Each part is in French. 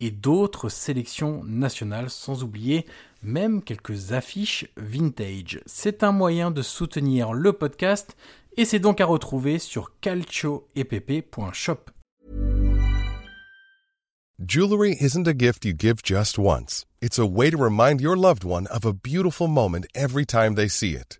et d'autres sélections nationales, sans oublier même quelques affiches vintage. C'est un moyen de soutenir le podcast et c'est donc à retrouver sur calcioepp.shop. Jewelry isn't a gift you give just once. It's a way to remind your loved one of a beautiful moment every time they see it.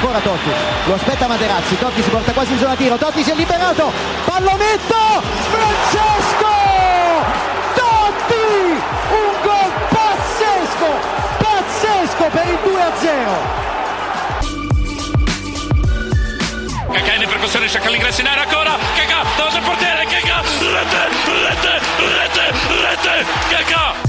ancora Totti, lo aspetta Materazzi, Totti si porta quasi in zona tiro, Totti si è liberato, pallonetto, Francesco! Totti! Un gol pazzesco, pazzesco per il 2-0! Cacà in percussione, cerca l'ingresso in area ancora, Cacà davanti al portiere, Cacà, rete, rete, rete, rete, Cacà!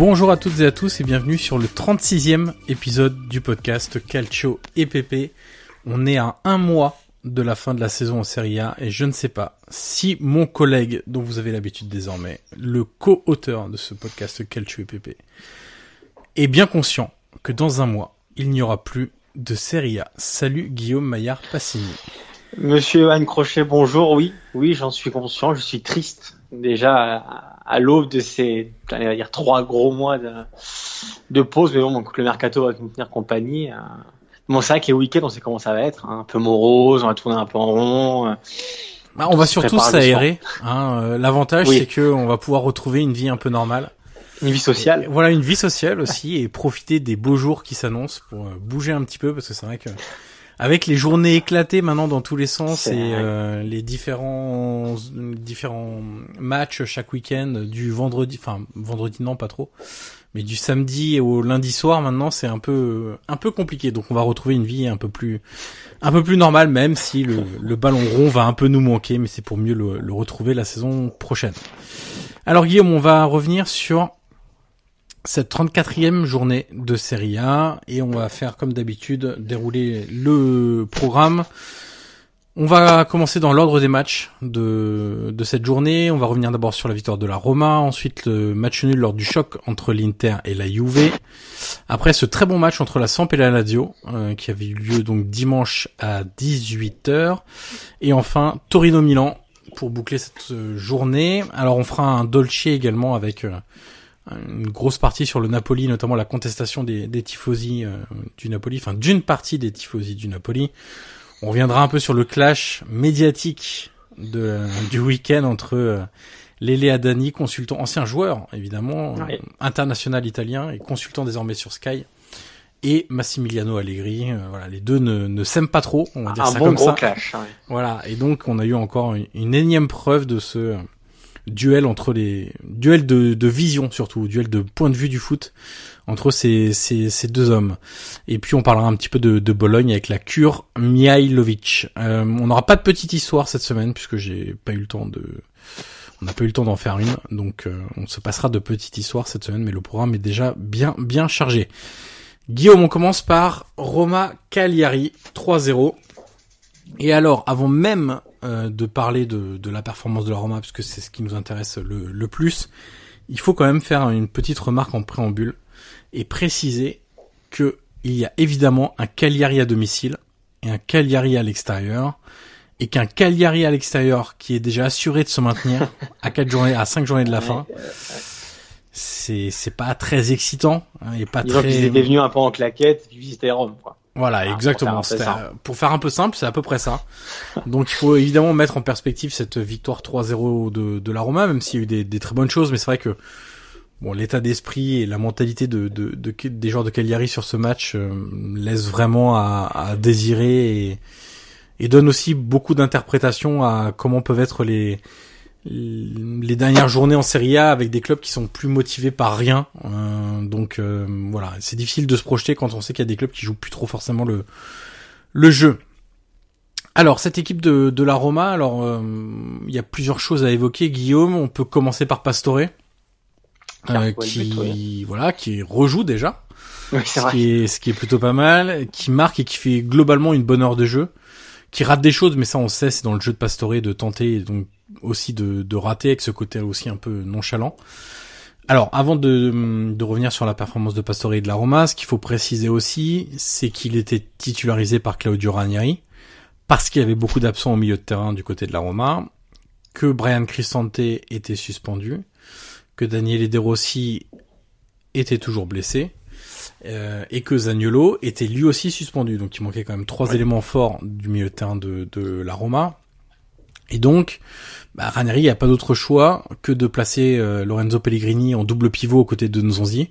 Bonjour à toutes et à tous et bienvenue sur le 36e épisode du podcast Calcio EPP. On est à un mois de la fin de la saison en Serie A et je ne sais pas si mon collègue, dont vous avez l'habitude désormais, le co-auteur de ce podcast Calcio EPP, est bien conscient que dans un mois, il n'y aura plus de Serie A. Salut Guillaume Maillard Passini. Monsieur Anne Crochet, bonjour. Oui, oui, j'en suis conscient. Je suis triste déjà à, l'aube de ces, allez, on va dire trois gros mois de, de pause. Mais bon, donc, le mercato va nous tenir compagnie. euh. Bon, c'est vrai que les week-ends, on sait comment ça va être. hein. Un peu morose, on va tourner un peu en rond. euh. Bah, on va surtout s'aérer. Hein. Euh, L'avantage, Oui. c'est que on va pouvoir retrouver une vie un peu normale. Une vie sociale. Et voilà, une vie sociale aussi et profiter des beaux jours qui s'annoncent pour bouger un petit peu parce que c'est vrai que avec les journées éclatées maintenant dans tous les sens et euh, les différents différents matchs chaque week-end du vendredi, enfin vendredi non pas trop, mais du samedi au lundi soir maintenant c'est un peu un peu compliqué donc on va retrouver une vie un peu plus un peu plus normale même si le, le ballon rond va un peu nous manquer mais c'est pour mieux le, le retrouver la saison prochaine. Alors Guillaume, on va revenir sur cette 34e journée de Serie A et on va faire comme d'habitude dérouler le programme. On va commencer dans l'ordre des matchs de, de cette journée. On va revenir d'abord sur la victoire de la Roma, ensuite le match nul lors du choc entre l'Inter et la Juve. Après ce très bon match entre la Samp et la Lazio, euh, qui avait eu lieu donc dimanche à 18h. Et enfin Torino-Milan pour boucler cette journée. Alors on fera un Dolce également avec euh, une grosse partie sur le Napoli, notamment la contestation des, des tifosi euh, du Napoli, enfin d'une partie des tifosi du Napoli. On reviendra un peu sur le clash médiatique de, du week-end entre euh, Lele Adani, consultant, ancien joueur évidemment, Ouais. euh, international italien et consultant désormais sur Sky, et Massimiliano Allegri. euh, voilà, les deux ne, ne s'aiment pas trop, on va dire Un ça bon comme gros ça. clash. ouais. Voilà, et donc on a eu encore une, une énième preuve de ce euh, duel entre les duel de, de vision surtout, duel de point de vue du foot entre ces, ces, ces deux hommes. Et puis on parlera un petit peu de, de Bologne avec la cure Mihailovic. Euh, on n'aura pas de petite histoire cette semaine puisque j'ai pas eu le temps de on n'a pas eu le temps d'en faire une, donc euh, on se passera de petites histoires cette semaine, mais le programme est déjà bien bien chargé. Guillaume, on commence par Roma Cagliari 3-0. Et alors, avant même de parler de, de la performance de la Roma, parce que c'est ce qui nous intéresse le, le plus, il faut quand même faire une petite remarque en préambule et préciser que il y a évidemment un Cagliari à domicile et un Cagliari à l'extérieur, et qu'un Cagliari à l'extérieur qui est déjà assuré de se maintenir à quatre journées, à cinq journées de la fin, c'est c'est pas très excitant hein, et pas Disons très. qu'ils étaient venus un peu en claquette, puis visiter Rome, quoi. Voilà, Ah, exactement. pour faire un peu C'était, simple. euh, Pour faire un peu simple, c'est à peu près ça. Donc il faut évidemment mettre en perspective cette victoire 3-0 de, de la Roma, même s'il y a eu des, des très bonnes choses, mais c'est vrai que bon, l'état d'esprit et la mentalité de, de, de- des joueurs de Cagliari sur ce match euh, laisse vraiment à, à désirer et, et donne aussi beaucoup d'interprétations à comment peuvent être les les dernières journées en Serie A avec des clubs qui sont plus motivés par rien. Euh, donc euh, voilà, c'est difficile de se projeter quand on sait qu'il y a des clubs qui jouent plus trop forcément le le jeu. Alors cette équipe de, de la Roma, alors euh, il y a plusieurs choses à évoquer. Guillaume, on peut commencer par Pastore, euh, qui voilà, qui rejoue déjà, Oui, ce vrai. qui est ce qui est plutôt pas mal, qui marque et qui fait globalement une bonne heure de jeu, qui rate des choses, mais ça on sait, c'est dans le jeu de Pastore de tenter donc aussi de, de rater avec ce côté aussi un peu nonchalant. Alors, avant de, de revenir sur la performance de Pastore et de la Roma, ce qu'il faut préciser aussi, c'est qu'il était titularisé par Claudio Ranieri, parce qu'il y avait beaucoup d'absents au milieu de terrain du côté de la Roma, que Brian Cristante était suspendu, que Daniele De Rossi était toujours blessé, euh, et que Zaniolo était lui aussi suspendu. Donc il manquait quand même trois éléments forts du milieu de terrain de, de la Roma. Et donc, bah, Ranieri n'a pas d'autre choix que de placer euh, Lorenzo Pellegrini en double pivot aux côtés de Nzonzi.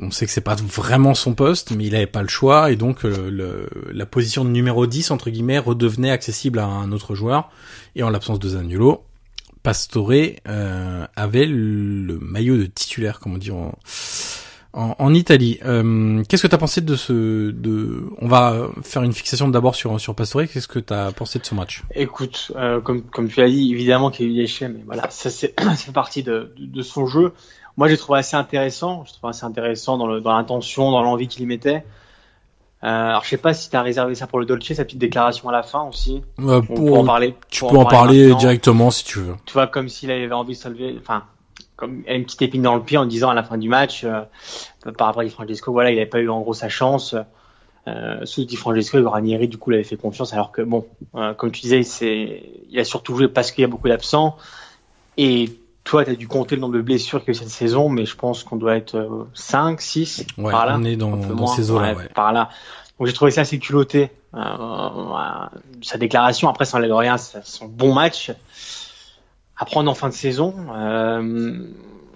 On sait que c'est pas vraiment son poste, mais il avait pas le choix, et donc euh, la position de numéro 10, entre guillemets, redevenait accessible à un autre joueur. Et en l'absence de Zaniolo, Pastore euh, avait le maillot de titulaire, comme on dit en, en, en Italie. Euh, Qu'est-ce que tu as pensé de ce... De... On va faire une fixation d'abord sur, sur Pastore. Qu'est-ce que tu as pensé de ce match? Écoute, euh, comme, comme tu l'as dit, évidemment qu'il y a eu des déchets, mais voilà, ça c'est fait partie de, de, de son jeu. Moi, j'ai trouvé assez intéressant. Je trouve assez intéressant dans l'intention, dans l'envie qu'il y mettait. Euh, alors, je sais pas si tu as réservé ça pour le Dolce, sa petite déclaration à la fin aussi. On peut en parler. Tu peux en parler maintenant. directement si tu veux. Tu vois, comme s'il avait envie de se lever, enfin, comme une petite épine dans le pied en disant à la fin du match, euh, par rapport à Di Francesco, voilà, il n'avait pas eu en gros sa chance. Euh, sous Di Francesco, Ranieri, du coup, il avait fait confiance, alors que bon, euh, comme tu disais, c'est, il a surtout joué parce qu'il y a beaucoup d'absents. Et toi, tu as dû compter le nombre de blessures qu'il y a eu cette saison, mais je pense qu'on doit être euh, 5, 6, Ouais, par là. on est dans, dans moins. ces eaux-là. Ouais, Ouais. Par là. Donc j'ai trouvé ça assez culotté. Euh, euh, sa déclaration, après, ça enlève rien, c'est son bon match à prendre en fin de saison. Euh,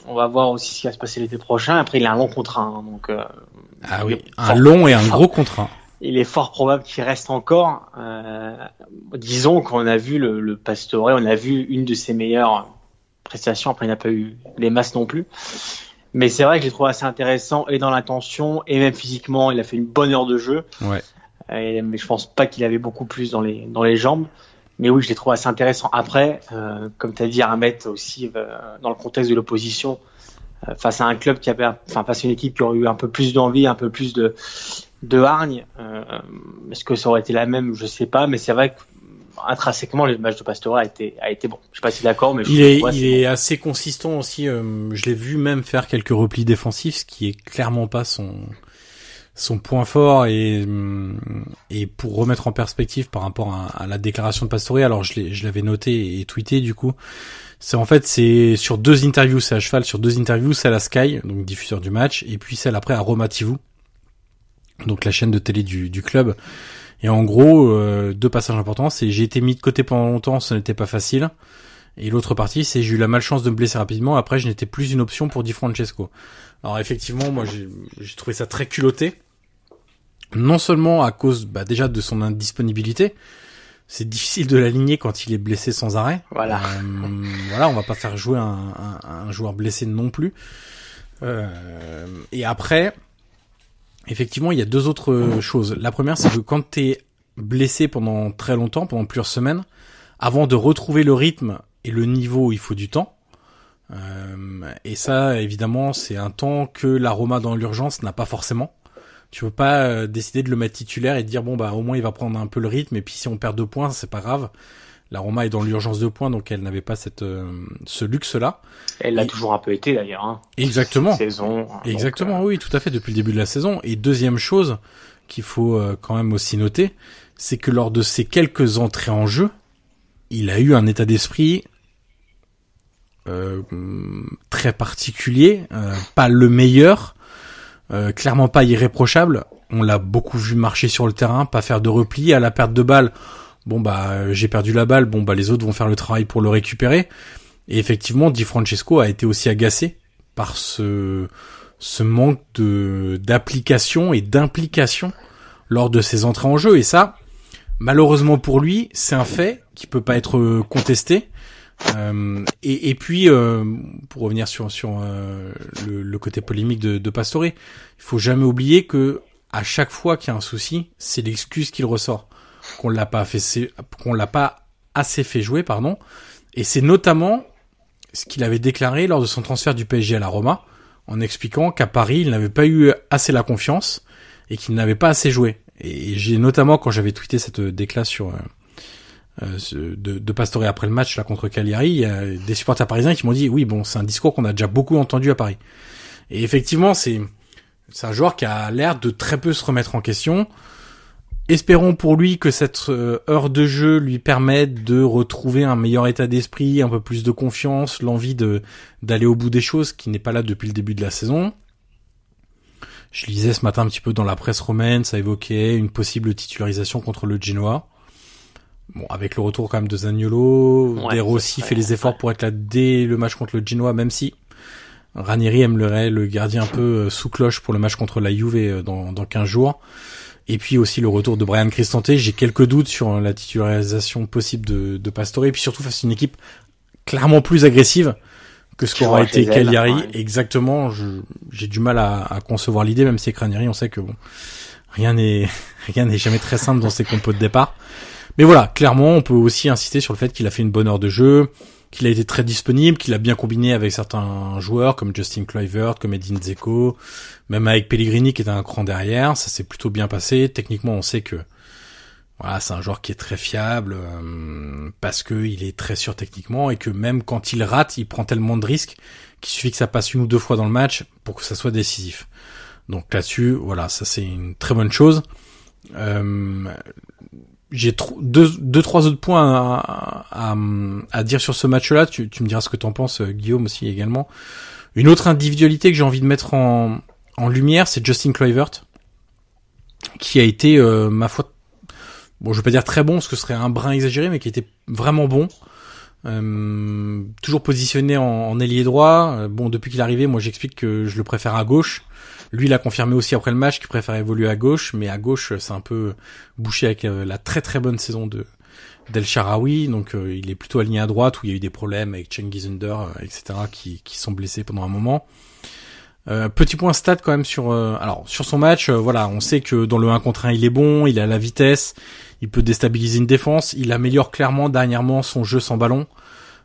on va voir aussi ce qui va se passer l'été prochain. Après, il a un long contrat, hein, donc euh, Ah oui, un long et un fort- gros contrat. Il est fort probable qu'il reste encore. Euh, disons qu'on a vu le, le Pastore, on a vu une de ses meilleures prestations. Après, il n'a pas eu les masses non plus. Mais c'est vrai que je l'ai trouvé assez intéressant et dans l'intention et même physiquement, il a fait une bonne heure de jeu. Ouais. Mais je pense pas qu'il avait beaucoup plus dans les dans les jambes. Mais oui, je l'ai trouvé assez intéressant. Après, euh, comme tu as dit, à remettre aussi euh, dans le contexte de l'opposition, euh, face à un club qui avait, enfin face à une équipe qui aurait eu un peu plus d'envie, un peu plus de de hargne. Est-ce que ça aurait été la même? Je sais pas, mais c'est vrai que intrinsèquement, le match de Pastore a été a été bon. Je sais pas si d'accord, mais je Il est, trouve il assez consistant aussi. je l'ai vu même faire quelques replis défensifs, ce qui est clairement pas son son point fort et hum, et pour remettre en perspective par rapport à, la déclaration de Pastore. Alors je l'avais noté et tweeté du coup. C'est en fait c'est sur deux interviews, c'est à cheval sur deux interviews, celle à Sky, donc diffuseur du match, et puis celle après à Roma TV, donc la chaîne de télé du, du club. Et en gros, euh, deux passages importants, c'est j'ai été mis de côté pendant longtemps, ce n'était pas facile. Et l'autre partie, c'est j'ai eu la malchance de me blesser rapidement. Après, je n'étais plus une option pour Di Francesco. Alors effectivement, moi, j'ai trouvé ça très culotté. Non seulement à cause bah, déjà de son indisponibilité, c'est difficile de l'aligner quand il est blessé sans arrêt. Voilà. Euh, voilà, on va pas faire jouer un, un, un joueur blessé non plus. Euh, et après, effectivement, il y a deux autres choses. La première, c'est que quand t'es blessé pendant très longtemps, pendant plusieurs semaines, avant de retrouver le rythme et le niveau, il faut du temps. Euh, et ça, évidemment, c'est un temps que l'aroma dans l'urgence n'a pas forcément. Tu peux pas euh, décider de le mettre titulaire et dire bon bah au moins il va prendre un peu le rythme et puis si on perd deux points c'est pas grave. La Roma est dans l'urgence de points donc elle n'avait pas cette euh, ce luxe là. Elle l'a toujours un peu été d'ailleurs. Hein. Exactement. Saison. Exactement oui tout à fait depuis le début de la saison. Et deuxième chose qu'il faut quand même aussi noter, c'est que lors de ces quelques entrées en jeu, il a eu un état d'esprit euh, très particulier, euh, pas le meilleur, euh, clairement pas irréprochable. On l'a beaucoup vu marcher sur le terrain, pas faire de repli à la perte de balle. Bon bah j'ai perdu la balle, bon bah les autres vont faire le travail pour le récupérer. Et effectivement, Di Francesco a été aussi agacé par ce ce manque de d'application et d'implication lors de ses entrées en jeu. Et ça, malheureusement pour lui, c'est un fait qui peut pas être contesté. Euh, et, puis, euh, pour revenir sur, euh, le, côté polémique de, de Pastore, il faut jamais oublier que à chaque fois qu'il y a un souci, c'est l'excuse qu'il ressort, qu'on l'a pas fait, qu'on l'a pas assez fait jouer, pardon. Et c'est notamment ce qu'il avait déclaré lors de son transfert du PSG à la Roma, en expliquant qu'à Paris, il n'avait pas eu assez la confiance et qu'il n'avait pas assez joué. Et j'ai notamment, quand j'avais tweeté cette déclat sur de, de Pastore après le match là contre Cagliari, il y a des supporters parisiens qui m'ont dit oui bon c'est un discours qu'on a déjà beaucoup entendu à Paris. Et effectivement c'est c'est un joueur qui a l'air de très peu se remettre en question. Espérons pour lui que cette euh, heure de jeu lui permette de retrouver un meilleur état d'esprit, un peu plus de confiance, l'envie de d'aller au bout des choses qui n'est pas là depuis le début de la saison. Je lisais ce matin un petit peu dans la presse romaine, ça évoquait une possible titularisation contre le Genoa. Bon, avec le retour quand même de Zaniolo, ouais, Rossi fait les efforts pour être là dès le match contre le Genoa, même si Ranieri aimerait le garder un peu euh, sous cloche pour le match contre la Juve euh, dans, dans 15 jours. Et puis aussi le retour de Brian Cristante. J'ai quelques doutes sur la titularisation possible de, de Pastore. Et puis surtout face à une équipe clairement plus agressive que ce qu'aura été Cagliari. Ouais. Exactement. J'ai du mal à, à concevoir l'idée, même si avec Ranieri, on sait que bon, rien n'est rien n'est jamais très simple dans ses compos de départ. Mais voilà, clairement, on peut aussi insister sur le fait qu'il a fait une bonne heure de jeu, qu'il a été très disponible, qu'il a bien combiné avec certains joueurs comme Justin Kluivert, comme Edin Zeko, même avec Pellegrini qui est un cran derrière, ça s'est plutôt bien passé. Techniquement, on sait que voilà, c'est un joueur qui est très fiable euh, parce que il est très sûr techniquement et que même quand il rate, il prend tellement de risques qu'il suffit que ça passe une ou deux fois dans le match pour que ça soit décisif. Donc là-dessus, voilà, ça c'est une très bonne chose. Euh, j'ai deux, deux, trois autres points à, à, à dire sur ce match-là. Tu, tu, me diras ce que t'en penses, euh, Guillaume aussi également. Une autre individualité que j'ai envie de mettre en, en lumière, c'est Justin Kluivert, qui a été, euh, ma foi, bon, je vais pas dire très bon, parce que ce serait un brin exagéré, mais qui était vraiment bon. Euh, toujours positionné en, en ailier droit. Euh, bon, depuis qu'il est arrivé, moi j'explique que je le préfère à gauche. Lui, il a confirmé aussi après le match qu'il préfère évoluer à gauche, mais à gauche, c'est un peu bouché avec euh, la très très bonne saison de d'El Sharawi, donc euh, il est plutôt aligné à droite où il y a eu des problèmes avec Cengiz Under, euh, etc. qui, sont blessés pendant un moment. Euh, petit point stat quand même sur alors sur son match, voilà, on sait que dans le 1 contre 1 il est bon, il a la vitesse, il peut déstabiliser une défense, il améliore clairement dernièrement son jeu sans ballon.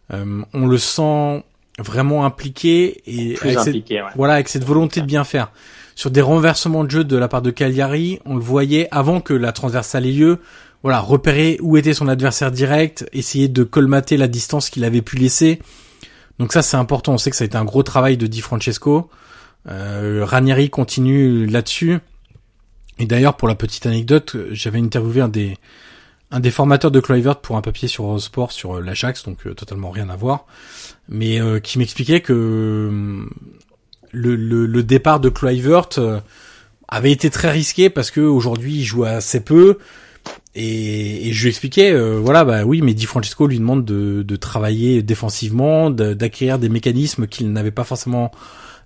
on le sent vraiment impliqué et avec impliqué, cette, ouais. voilà avec cette volonté de bien faire. Sur des renversements de jeu de la part de Cagliari, on le voyait avant que la transversale ait lieu. Voilà, repérer où était son adversaire direct, essayer de colmater la distance qu'il avait pu laisser. Donc ça c'est important. On sait que ça a été un gros travail de Di Francesco. Euh, Ranieri continue là-dessus. Et d'ailleurs pour la petite anecdote, j'avais interviewé un des un des formateurs de Kluivert pour un papier sur Eurosport sur l'Ajax, donc euh, totalement rien à voir, mais euh, qui m'expliquait que euh, le, départ de Kluivert avait été très risqué parce que aujourd'hui il joue assez peu, Et, je lui expliquais, euh, voilà, bah oui, mais Di Francesco lui demande de, travailler défensivement, d'acquérir des mécanismes qu'il n'avait pas forcément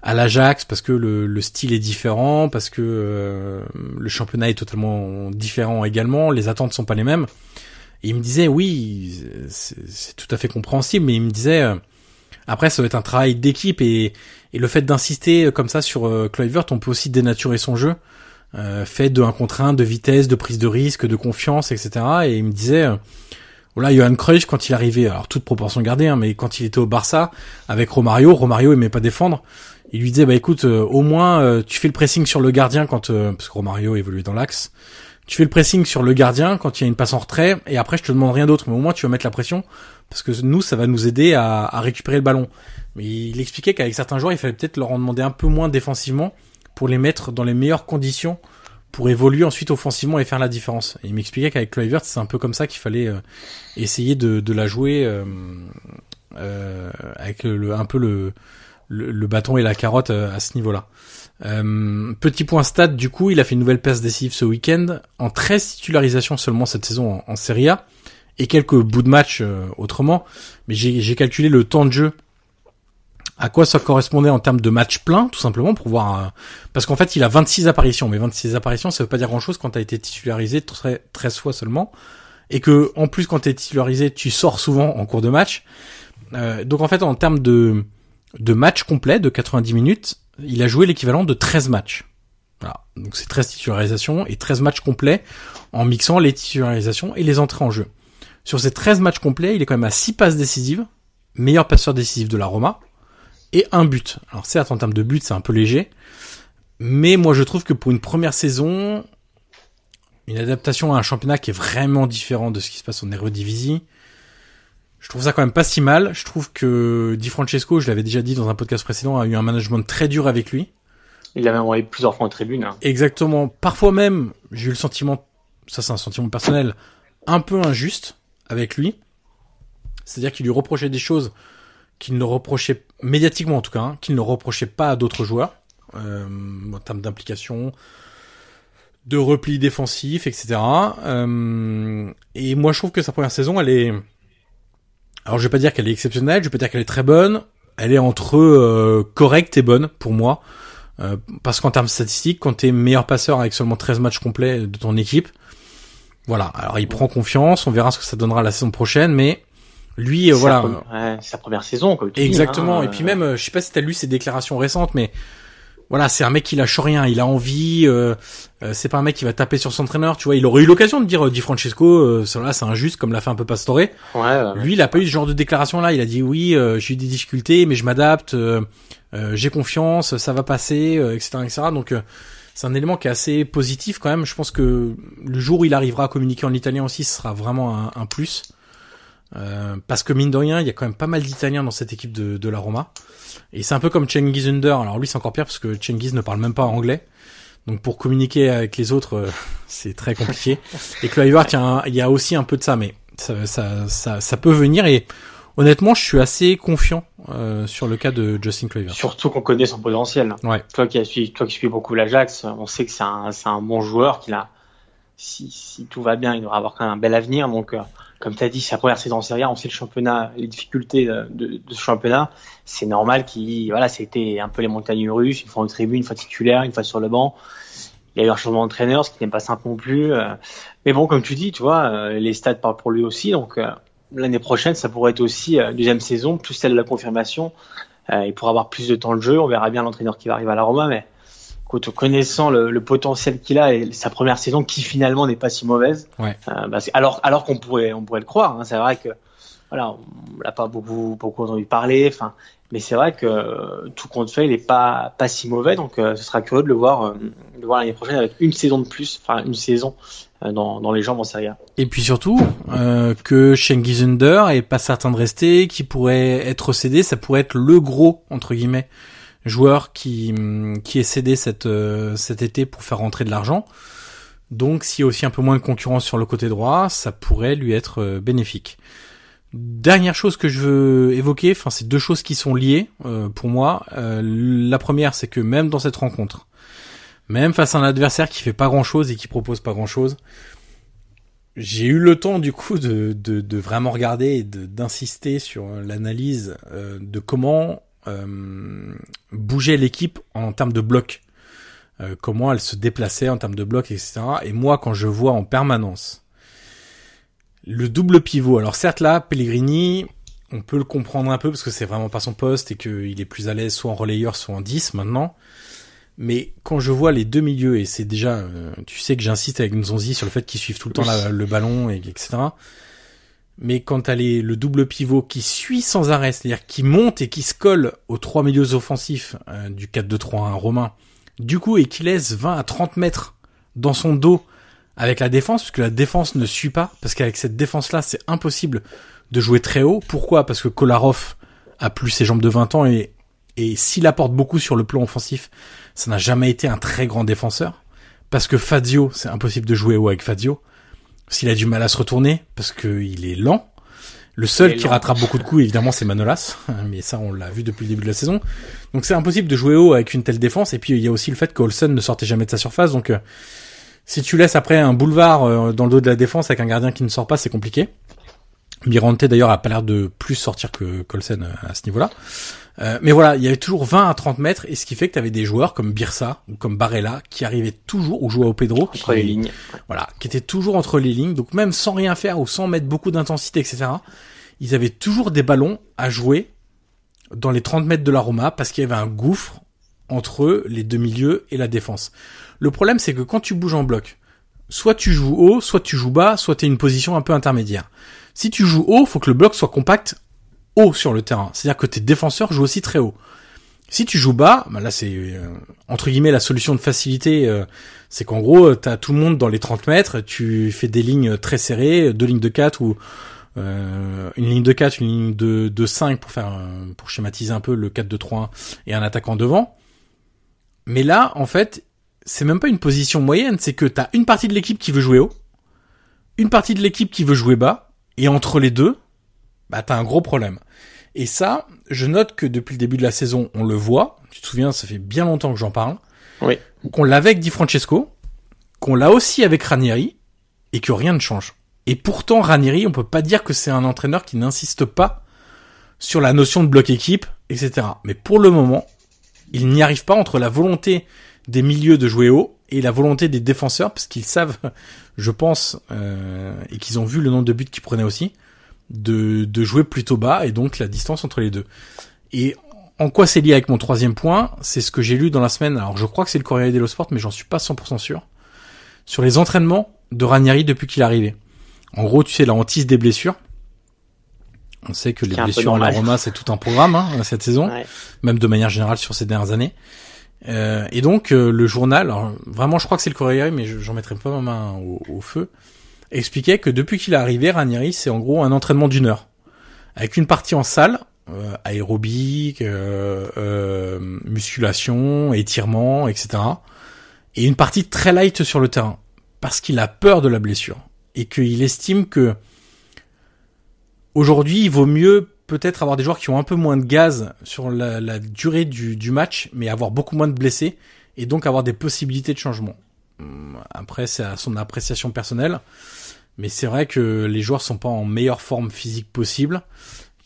à l'Ajax parce que le, le style est différent, parce que euh, le championnat est totalement différent également, les attentes sont pas les mêmes. Et il me disait, oui, c'est tout à fait compréhensible, mais il me disait, euh, après, ça doit être un travail d'équipe et, et le fait d'insister comme ça sur euh, on peut aussi dénaturer son jeu, euh, fait de un contre un, de vitesse, de prise de risque, de confiance, etc. Et il me disait, euh, voilà, Johan Cruyff, quand il arrivait, alors toute proportion gardée, hein, mais quand il était au Barça avec Romario, Romario aimait pas défendre. Il lui disait, bah écoute, euh, au moins euh, tu fais le pressing sur le gardien quand, euh, parce que Romario évoluait dans l'axe. Tu fais le pressing sur le gardien quand il y a une passe en retrait, et après je te demande rien d'autre, mais au moins tu vas mettre la pression, parce que nous ça va nous aider à, récupérer le ballon. Mais il expliquait qu'avec certains joueurs, il fallait peut-être leur en demander un peu moins défensivement pour les mettre dans les meilleures conditions pour évoluer ensuite offensivement et faire la différence. Et il m'expliquait qu'avec Kluivert, c'est un peu comme ça qu'il fallait euh, essayer de, la jouer avec un peu le, le, le bâton et la carotte euh, à ce niveau-là. Euh, petit point stat, du coup, il a fait une nouvelle passe décisive ce week-end, en 13 titularisations seulement cette saison en, en Serie A, et quelques bouts de match euh, autrement, mais j'ai calculé le temps de jeu à quoi ça correspondait en termes de match plein, tout simplement, pour voir... euh, parce qu'en fait, il a 26 apparitions, mais 26 apparitions, ça veut pas dire grand-chose quand t'as été titularisé 13 13 fois seulement, et que, en plus, quand t'es titularisé, tu sors souvent en cours de match. Euh, donc en fait, en termes de, de match complet, de 90 minutes, il a joué l'équivalent de 13 matchs. Voilà. Donc c'est 13 titularisations et 13 matchs complets en mixant les titularisations et les entrées en jeu. Sur ces 13 matchs complets, il est quand même à 6 passes décisives, meilleur passeur décisif de la Roma, et un but. Alors certes, en termes de but, c'est un peu léger, mais moi je trouve que pour une première saison, une adaptation à un championnat qui est vraiment différent de ce qui se passe en Eredivisie, je trouve ça quand même pas si mal. Je trouve que Di Francesco, je l'avais déjà dit dans un podcast précédent, a eu un management très dur avec lui. Il a même envoyé plusieurs fois en tribune. hein. Exactement. Parfois même, j'ai eu le sentiment, ça c'est un sentiment personnel, un peu injuste avec lui. C'est-à-dire qu'il lui reprochait des choses qu'il ne reprochait, médiatiquement en tout cas, hein, qu'il ne reprochait pas à d'autres joueurs, euh, en termes d'implication, de repli défensif, etc. Euh, et moi je trouve que sa première saison, elle est... Alors je vais pas dire qu'elle est exceptionnelle, je vais pas dire qu'elle est très bonne, elle est entre euh, correcte et bonne pour moi. Euh, parce qu'en termes statistiques, quand t'es meilleur passeur avec seulement 13 matchs complets de ton équipe, voilà. Alors il prend confiance, on verra ce que ça donnera la saison prochaine, mais lui, euh, voilà. sa pre- ouais, c'est sa première saison, comme tu dis, Exactement. hein, Et puis même, je sais pas si t'as lu ses déclarations récentes, mais voilà, c'est un mec qui lâche rien. Il a envie. Euh, euh, c'est pas un mec qui va taper sur son entraîneur. Tu vois, il aurait eu l'occasion de dire euh, Di Francesco, euh, cela c'est injuste, comme l'a fait un peu Pastore. Ouais, ouais, Lui, il a pas eu ce genre de déclaration là. Il a dit oui, euh, j'ai eu des difficultés, mais je m'adapte. euh, euh, j'ai confiance, ça va passer, euh, etc., etc. Donc euh, c'est un élément qui est assez positif quand même. Je pense que le jour où il arrivera à communiquer en italien aussi, ce sera vraiment un, un plus. Euh, parce que mine de rien, il y a quand même pas mal d'Italiens dans cette équipe de, de la Roma. Et c'est un peu comme Cengiz Under. Alors lui, c'est encore pire parce que Cengiz ne parle même pas anglais. Donc pour communiquer avec les autres, euh, c'est très compliqué. Et Kluivert, il y, y a aussi un peu de ça, mais ça, ça, ça, ça peut venir. Et honnêtement, je suis assez confiant euh, sur le cas de Justin Kluivert. Surtout qu'on connaît son potentiel. Ouais. Toi qui suivi, toi qui suis beaucoup l'Ajax, on sait que c'est un, un bon joueur qu'il a. Si, si tout va bien, il devra avoir quand même un bel avenir. Donc, euh, comme tu as dit, sa première saison en Serie A, on sait le championnat, les difficultés de, de, ce championnat. C'est normal qu'il, voilà, c'était un peu les montagnes russes, une fois en tribune, une fois titulaire, une fois sur le banc. Il y a eu un changement d'entraîneur, ce qui n'est pas simple non plus. euh. Mais bon, comme tu dis, tu vois, euh, les stats parlent pour lui aussi. Donc, euh, l'année prochaine, ça pourrait être aussi deuxième saison, plus celle de la confirmation. Il pourra avoir plus de temps de jeu. On verra bien l'entraîneur qui va arriver à la Roma, mais connaissant le, le potentiel qu'il a et sa première saison, qui finalement n'est pas si mauvaise, Ouais. euh, bah, alors alors qu'on pourrait on pourrait le croire. Hein, c'est vrai que voilà, on l'a pas beaucoup beaucoup entendu parler. Enfin, mais c'est vrai que euh, tout compte fait, il est pas pas si mauvais. Donc, euh, ce sera curieux de le voir de voir l'année prochaine avec une saison de plus, enfin une saison dans dans les jambes en Serie A. Et puis surtout, euh, que Schengiz Under est pas certain de rester, qui pourrait être cédé, ça pourrait être le gros, entre guillemets, joueur qui, qui est cédé cette, euh, cet été pour faire rentrer de l'argent. Donc s'il y a aussi un peu moins de concurrence sur le côté droit, ça pourrait lui être euh, bénéfique. Dernière chose que je veux évoquer, enfin c'est deux choses qui sont liées euh, pour moi. Euh, la première, c'est que même dans cette rencontre, même face à un adversaire qui fait pas grand chose et qui propose pas grand chose, j'ai eu le temps du coup de, de, de vraiment regarder et d'insister sur l'analyse euh, de comment bougeait l'équipe en termes de bloc, euh, comment elle se déplaçait en termes de bloc, etc. Et moi, quand je vois en permanence le double pivot, alors certes là, Pellegrini, on peut le comprendre un peu parce que c'est vraiment pas son poste et qu'il est plus à l'aise soit en relayeur, soit en 10 maintenant. Mais quand je vois les deux milieux, et c'est déjà, euh, tu sais que j'insiste avec Nzonzi sur le fait qu'ils suivent tout le temps le ballon, et, etc. Mais quand t'as les, le double pivot qui suit sans arrêt, c'est-à-dire qui monte et qui se colle aux trois milieux offensifs euh, du 4-2-3-1 romain, du coup, et qui laisse 20 à 30 mètres dans son dos avec la défense, puisque la défense ne suit pas, parce qu'avec cette défense-là, c'est impossible de jouer très haut. Pourquoi? Parce que Kolarov a plus ses jambes de 20 ans et, et s'il apporte beaucoup sur le plan offensif, ça n'a jamais été un très grand défenseur. Parce que Fazio, c'est impossible de jouer haut avec Fazio. S'il a du mal à se retourner, parce qu'il est lent. Le seul qui rattrape beaucoup de coups, évidemment, c'est Manolas. Mais ça, on l'a vu depuis le début de la saison. Donc c'est impossible de jouer haut avec une telle défense. Et puis il y a aussi le fait qu'Olsen ne sortait jamais de sa surface. Donc euh, si tu laisses après un boulevard euh, dans le dos de la défense avec un gardien qui ne sort pas, c'est compliqué. Mirante d'ailleurs a pas l'air de plus sortir que Colsen euh, à ce niveau-là. Euh, mais voilà, il y avait toujours 20 à 30 mètres, et ce qui fait que tu avais des joueurs comme Birsa ou comme Barella qui arrivaient toujours, ou au Pedro, entre les lignes. Voilà, qui étaient toujours entre les lignes. Donc même sans rien faire ou sans mettre beaucoup d'intensité, etc., ils avaient toujours des ballons à jouer dans les 30 mètres de la Roma parce qu'il y avait un gouffre entre les deux milieux et la défense. Le problème, c'est que quand tu bouges en bloc, soit tu joues haut, soit tu joues bas, soit tu es une position un peu intermédiaire. Si tu joues haut, faut que le bloc soit compact haut sur le terrain. C'est-à-dire que tes défenseurs jouent aussi très haut. Si tu joues bas, bah là c'est euh, entre guillemets la solution de facilité, euh, c'est qu'en gros tu as tout le monde dans les 30 mètres, tu fais des lignes très serrées, deux lignes de 4 ou euh, une ligne de 4, une ligne de, de 5 pour faire pour schématiser un peu le 4-2-3 et un attaquant devant. Mais là en fait, c'est même pas une position moyenne, c'est que tu as une partie de l'équipe qui veut jouer haut, une partie de l'équipe qui veut jouer bas et entre les deux, bah t'as un gros problème. Et ça, je note que depuis le début de la saison, on le voit. Tu te souviens, ça fait bien longtemps que j'en parle. Oui. Qu'on l'avait avec Di Francesco, qu'on l'a aussi avec Ranieri, et que rien ne change. Et pourtant, Ranieri, on peut pas dire que c'est un entraîneur qui n'insiste pas sur la notion de bloc équipe, etc. Mais pour le moment, il n'y arrive pas entre la volonté des milieux de jouer haut et la volonté des défenseurs, parce qu'ils savent, je pense, euh, et qu'ils ont vu le nombre de buts qu'ils prenaient aussi, de, de jouer plutôt bas et donc la distance entre les deux. Et en quoi c'est lié avec mon troisième point C'est ce que j'ai lu dans la semaine. Alors je crois que c'est le Corriere dello Sport, mais j'en suis pas 100% sûr. Sur les entraînements de Ranieri depuis qu'il est arrivé. En gros, tu sais, la hantise des blessures. On sait que les blessures en la Roma, c'est tout un programme hein, cette saison, même de manière générale sur ces dernières années. Euh, et donc euh, le journal, alors, vraiment, je crois que c'est le Corriere, mais j'en mettrai pas ma main au, au feu expliquait que depuis qu'il est arrivé, Ranieri, c'est en gros un entraînement d'une heure. Avec une partie en salle, euh, euh, euh, musculation, étirement, etc. Et une partie très light sur le terrain. Parce qu'il a peur de la blessure. Et qu'il estime que aujourd'hui, il vaut mieux peut-être avoir des joueurs qui ont un peu moins de gaz sur la, durée du, du match, mais avoir beaucoup moins de blessés, et donc avoir des possibilités de changement. Hum, après, c'est à son appréciation personnelle. Mais c'est vrai que les joueurs sont pas en meilleure forme physique possible,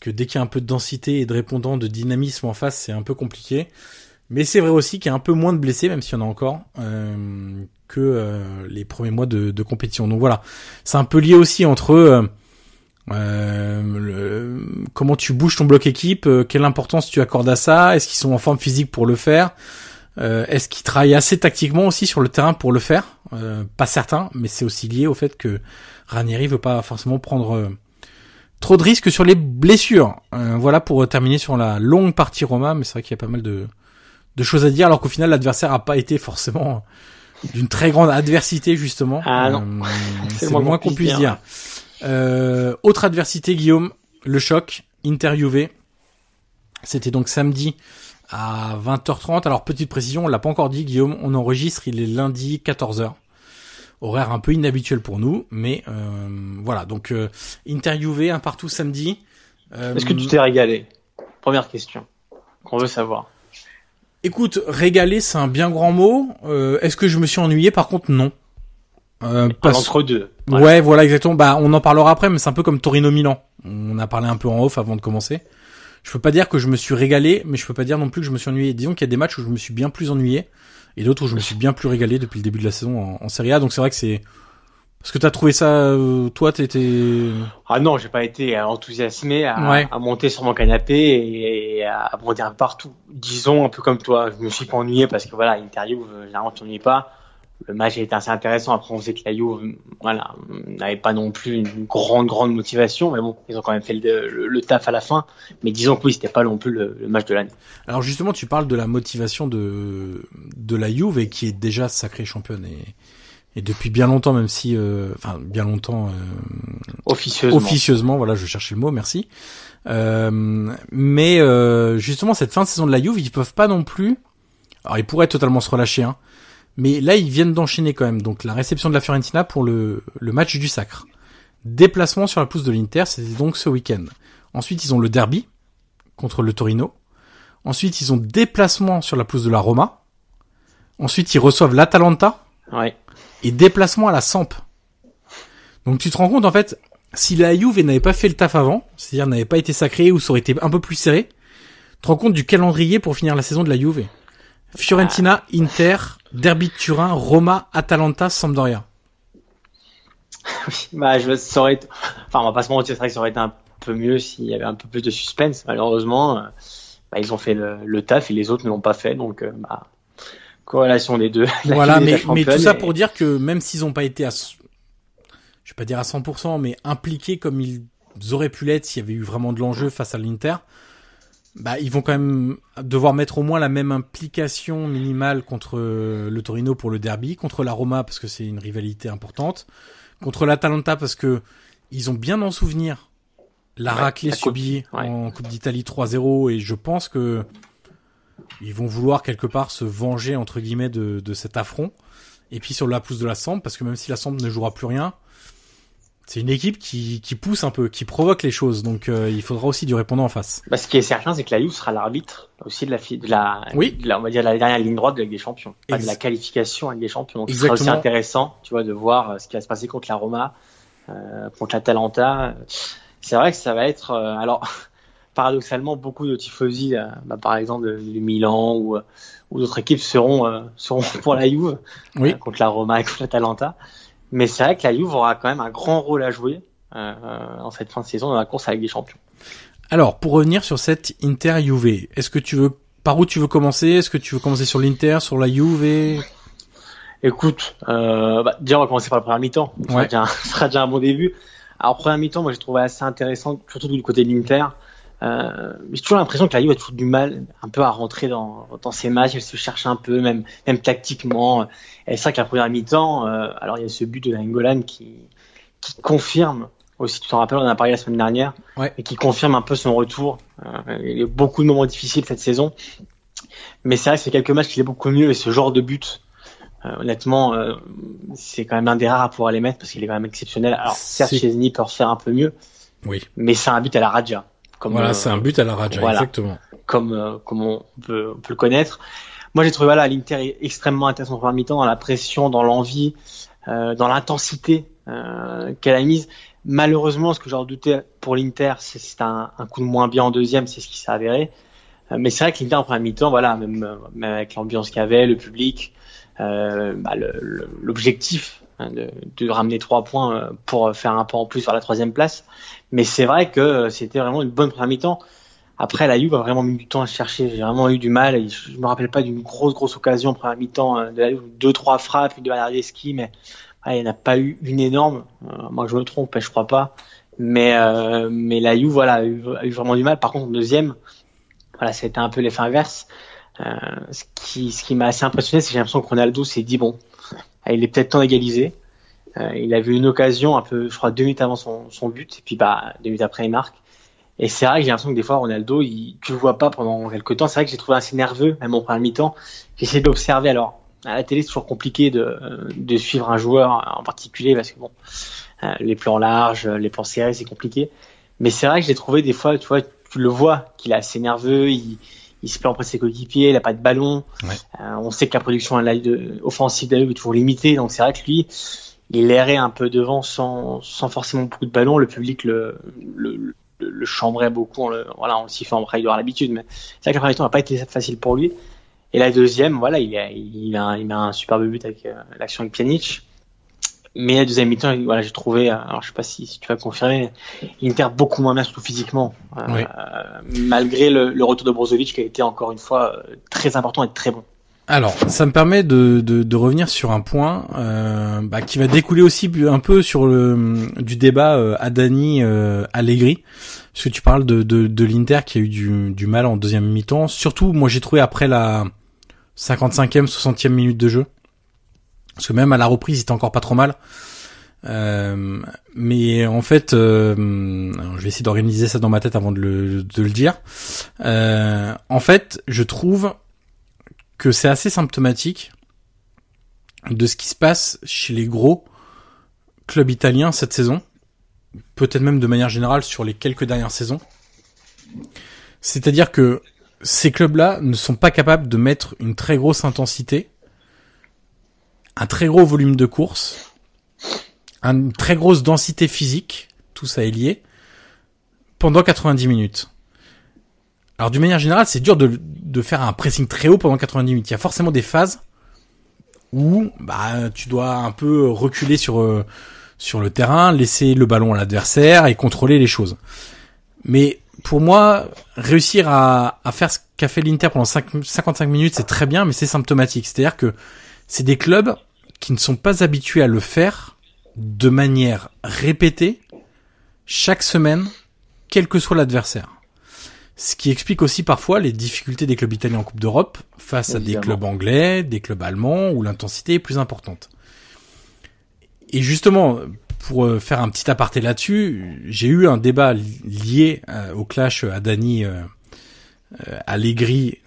que dès qu'il y a un peu de densité et de répondant, de dynamisme en face, c'est un peu compliqué. Mais c'est vrai aussi qu'il y a un peu moins de blessés, même s'il y en a encore, euh, que euh, les premiers mois de, de, compétition. Donc voilà, c'est un peu lié aussi entre euh, euh comment tu bouges ton bloc équipe, euh, quelle importance tu accordes à ça, est-ce qu'ils sont en forme physique pour le faire, est-ce qu'ils travaillent assez tactiquement aussi sur le terrain pour le faire Pas certain, mais c'est aussi lié au fait que Ranieri veut pas forcément prendre euh, trop de risques sur les blessures. Euh, voilà pour terminer sur la longue partie Roma, mais c'est vrai qu'il y a pas mal de, de choses à dire, alors qu'au final l'adversaire a pas été forcément d'une très grande adversité justement. Ah non, euh, c'est le moins qu'on puisse dire. autre adversité, Guillaume, le choc, interviewé. C'était donc samedi à 20h30. Alors petite précision, on l'a pas encore dit, Guillaume, on enregistre, il est lundi 14h horaire un peu inhabituel pour nous, mais euh, voilà. Donc euh, interviewé un partout samedi. Euh, Est-ce que tu t'es régalé? Première question qu'on veut savoir. Écoute, régalé, c'est un bien grand mot. Est-ce que je me suis ennuyé? Par contre, non. Euh, parce- Entre deux. Ouais, voilà exactement. Bah, on en parlera après, mais c'est un peu comme Torino Milan. On a parlé un peu en off avant de commencer. Je peux pas dire que je me suis régalé, mais je peux pas dire non plus que je me suis ennuyé. Disons qu'il y a des matchs où je me suis bien plus ennuyé et d'autres où je me suis bien plus régalé depuis le début de la saison en, en Serie A. Donc c'est vrai que c'est. Est-ce que t'as trouvé ça, euh, toi, t'étais. Ah non, j'ai pas été enthousiasmé à, Ouais. à monter sur mon canapé et, et à bondir partout. Disons un peu comme toi, je me suis pas ennuyé parce que voilà, interview, généralement tu t'ennuies pas. Le match était assez intéressant. Après, on sait que la Juve, voilà, n'avait pas non plus une grande, grande motivation, mais bon, ils ont quand même fait le, le- le taf à la fin. Mais disons que oui, c'était pas non plus le, le match de l'année. Alors justement, tu parles de la motivation de de la Juve et qui est déjà sacrée championne et, et depuis bien longtemps, même si, euh, enfin bien longtemps. euh, Officieusement. officieusement, voilà, je cherchais le mot, merci. Euh, mais euh, justement, cette fin de saison de la Juve, ils peuvent pas non plus. Alors, ils pourraient totalement se relâcher, hein. Mais là, ils viennent d'enchaîner quand même. Donc, la réception de la Fiorentina pour le, le match du sacre. Déplacement sur la pelouse de l'Inter, c'était donc ce week-end. Ensuite, ils ont le derby contre le Torino. Ensuite, ils ont déplacement sur la pelouse de la Roma. Ensuite, ils reçoivent l'Atalanta Ouais. et déplacement à la Samp. Donc tu te rends compte en fait, si la Juve n'avait pas fait le taf avant, c'est-à-dire n'avait pas été sacrée ou ça aurait été un peu plus serré, tu te rends compte du calendrier pour finir la saison de la Juve. Fiorentina, Inter, Derby de Turin, Roma, Atalanta, Sampdoria. Bah, je ça aurait été- enfin, on va pas se mentir, c'est vrai que ça aurait été un peu mieux s'il y avait un peu plus de suspense. Malheureusement, bah, ils ont fait le, le taf et les autres ne l'ont pas fait, donc, euh, bah, corrélation des deux. Voilà, mais, tout ça pour dire que même s'ils n'ont pas été à, je vais pas dire à 100%, mais impliqués comme ils auraient pu l'être s'il y avait eu vraiment de l'enjeu face à l'Inter, bah, ils vont quand même devoir mettre au moins la même implication minimale contre euh, le Torino pour le derby, contre la Roma parce que c'est une rivalité importante, contre l'Atalanta parce que ils ont bien en souvenir la Ouais, raclée la coupe, subie ouais. en Coupe d'Italie 3-0 et je pense que ils vont vouloir quelque part se venger entre guillemets de, de cet affront. Et puis sur la pousse de la Samp, parce que même si la Samp ne jouera plus rien, c'est une équipe qui, qui pousse un peu, qui provoque les choses. Donc euh, il faudra aussi du répondant en face. Bah, ce qui est certain, c'est que la Juve sera l'arbitre aussi de la, de la, Oui. de la- on va dire la dernière ligne droite de la Ligue des Champions, pas de la qualification avec des Champions. Donc, ce sera aussi Exactement. intéressant, tu vois, de voir euh, ce qui va se passer contre la Roma, euh, contre l'Atalanta. C'est vrai que ça va être, euh, alors, paradoxalement, beaucoup de tifosi, euh, bah, par exemple, de Milan ou, euh, ou d'autres équipes seront, euh, seront pour la Juve Oui. contre la Roma et contre l'Atalanta. Mais c'est vrai que la Juve aura quand même un grand rôle à jouer euh, en cette fin de saison dans la course avec des champions. Alors pour revenir sur cette Inter Juve, est-ce que tu veux par où tu veux commencer? Est-ce que tu veux commencer sur l'Inter, sur la Juve? Écoute, euh, bah, déjà on va commencer par le premier mi-temps. Sera, Ouais. déjà un- ce sera déjà un bon début. Alors premier mi-temps, moi j'ai trouvé assez intéressant, surtout du côté de l'Inter. Euh, j'ai toujours l'impression que la Juve a toujours du mal un peu à rentrer dans, dans ses matchs. Elle se cherche un peu, même, même tactiquement. Et c'est vrai que la première mi-temps, euh, alors il y a ce but de Nainggolan qui, qui confirme aussi, tu t'en rappelles, on en a parlé la semaine dernière, Ouais. et qui confirme un peu son retour. Euh, il y a eu beaucoup de moments difficiles cette saison. Mais c'est vrai que c'est quelques matchs qu'il est beaucoup mieux et ce genre de but, euh, honnêtement, euh, c'est quand même un des rares à pouvoir les mettre parce qu'il est quand même exceptionnel. Alors certes, Chesney peut refaire un peu mieux, Oui. mais c'est un but à la Raja. Comme, Voilà, euh, c'est un but à la Raja, voilà. exactement. comme, euh, comme on peut, on peut le connaître. Moi, j'ai trouvé voilà l'Inter extrêmement intéressant en première mi-temps dans la pression, dans l'envie, euh, dans l'intensité euh, qu'elle a mise. Malheureusement, ce que j'ai redouté pour l'Inter, c'est un, un coup de moins bien en deuxième, c'est ce qui s'est avéré. Euh, mais c'est vrai que l'Inter en première mi-temps, voilà, même, même avec l'ambiance qu'il y avait, le public, bah, l'objectif hein, de, de ramener trois points pour faire un pas en plus vers la troisième place. Mais c'est vrai que euh, c'était vraiment une bonne première mi-temps. Après, la Juve a vraiment mis du temps à chercher. J'ai vraiment eu du mal. Je me rappelle pas d'une grosse, grosse occasion première mi-temps euh, de la Juve. Deux, trois frappes, une de Bernardeschi, mais ah, il n'y en a pas eu une énorme. Euh, moi, je me trompe, je crois pas. Mais, euh, mais la Juve, voilà, a eu, a eu vraiment du mal. Par contre, en deuxième, voilà, c'était un peu l'effet inverse. Euh, ce qui, ce qui m'a assez impressionné, c'est que j'ai l'impression que Ronaldo s'est dit bon, il est peut-être temps d'égaliser. Euh, il a vu une occasion un peu, je crois, deux minutes avant son, son but, et puis bah deux minutes après il marque. Et c'est vrai que j'ai l'impression que des fois Ronaldo, il, tu le vois pas pendant quelques temps. C'est vrai que j'ai trouvé assez nerveux, même en première mi-temps. De l'observer. Alors à la télé, c'est toujours compliqué de, de suivre un joueur en particulier parce que bon, euh, les plans larges, les plans serrés, c'est compliqué. Mais c'est vrai que j'ai trouvé des fois, tu vois, tu le vois qu'il est assez nerveux. Il, il se plaint auprès de ses coéquipiers, il a pas de ballon. Ouais. Euh, on sait que la production offensive d'Ayoub est toujours limitée, donc c'est vrai que lui, il errait un peu devant sans, sans forcément beaucoup de ballons. Le public le, le, le, chambrait beaucoup. On le, voilà, on le siffle après, il aura l'habitude. Mais c'est vrai que la première mi-temps n'a pas été facile pour lui. Et la deuxième, voilà, il a, il a, il a un superbe but avec euh, l'action avec Pjanic. Mais la deuxième mi-temps, voilà, j'ai trouvé, alors je sais pas si, si tu vas confirmer, Inter beaucoup moins bien, surtout physiquement, euh, malgré le, le, retour de Brozovic qui a été encore une fois euh, très important et très bon. Alors, ça me permet de, de, de revenir sur un point euh, bah, qui va découler aussi un peu sur le du débat euh, Adani euh, Allegri, parce que tu parles de, de, de l'Inter qui a eu du, du mal en deuxième mi-temps. Surtout, moi j'ai trouvé après la 55e, 60e minute de jeu, parce que même à la reprise, il était encore pas trop mal. Euh, mais en fait, euh, je vais essayer d'organiser ça dans ma tête avant de le, de le dire. Euh, en fait, je trouve que c'est assez symptomatique de ce qui se passe chez les gros clubs italiens cette saison, peut-être même de manière générale sur les quelques dernières saisons. C'est-à-dire que ces clubs-là ne sont pas capables de mettre une très grosse intensité, un très gros volume de course, une très grosse densité physique, tout ça est lié, pendant 90 minutes. Alors d'une manière générale, c'est dur de, de, faire un pressing très haut pendant 90 minutes. Il y a forcément des phases où bah tu dois un peu reculer sur euh, sur le terrain, laisser le ballon à l'adversaire et contrôler les choses. Mais pour moi, réussir à, à faire ce qu'a fait l'Inter pendant 55 minutes, c'est très bien, mais c'est symptomatique. C'est-à-dire que c'est des clubs qui ne sont pas habitués à le faire de manière répétée chaque semaine, quel que soit l'adversaire. Ce qui explique aussi parfois les difficultés des clubs italiens en Coupe d'Europe face à des clubs anglais, des clubs allemands où l'intensité est plus importante. Et justement, pour euh, faire un petit aparté là-dessus, j'ai eu un débat lié euh, au clash à Dani euh, Allegri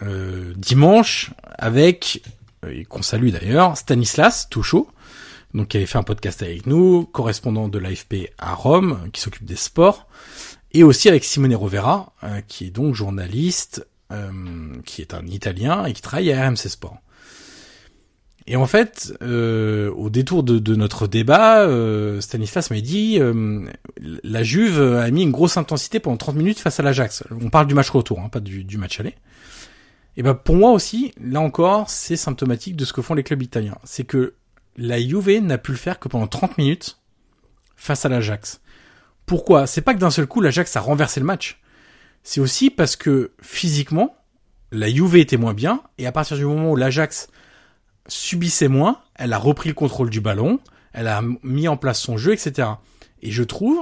dimanche avec, et qu'on salue d'ailleurs, Stanislas Touchot, donc qui avait fait un podcast avec nous, correspondant de l'AFP à Rome, qui s'occupe des sports et aussi avec Simone Rovera, euh, qui est donc journaliste, euh, qui est un Italien et qui travaille à RMC Sport. Et en fait, euh, au détour de, notre débat, Stanislas m'a dit la Juve a mis une grosse intensité pendant 30 minutes face à l'Ajax. On parle du match retour, hein, pas du, du, match aller. Et ben pour moi aussi, là encore, c'est symptomatique de ce que font les clubs italiens. C'est que la Juve n'a pu le faire que pendant 30 minutes face à l'Ajax. Pourquoi? C'est pas que d'un seul coup l'Ajax a renversé le match. C'est aussi parce que physiquement, la Juve était moins bien et à partir du moment où l'Ajax subissait moins, elle a repris le contrôle du ballon, elle a mis en place son jeu, etc. Et je trouve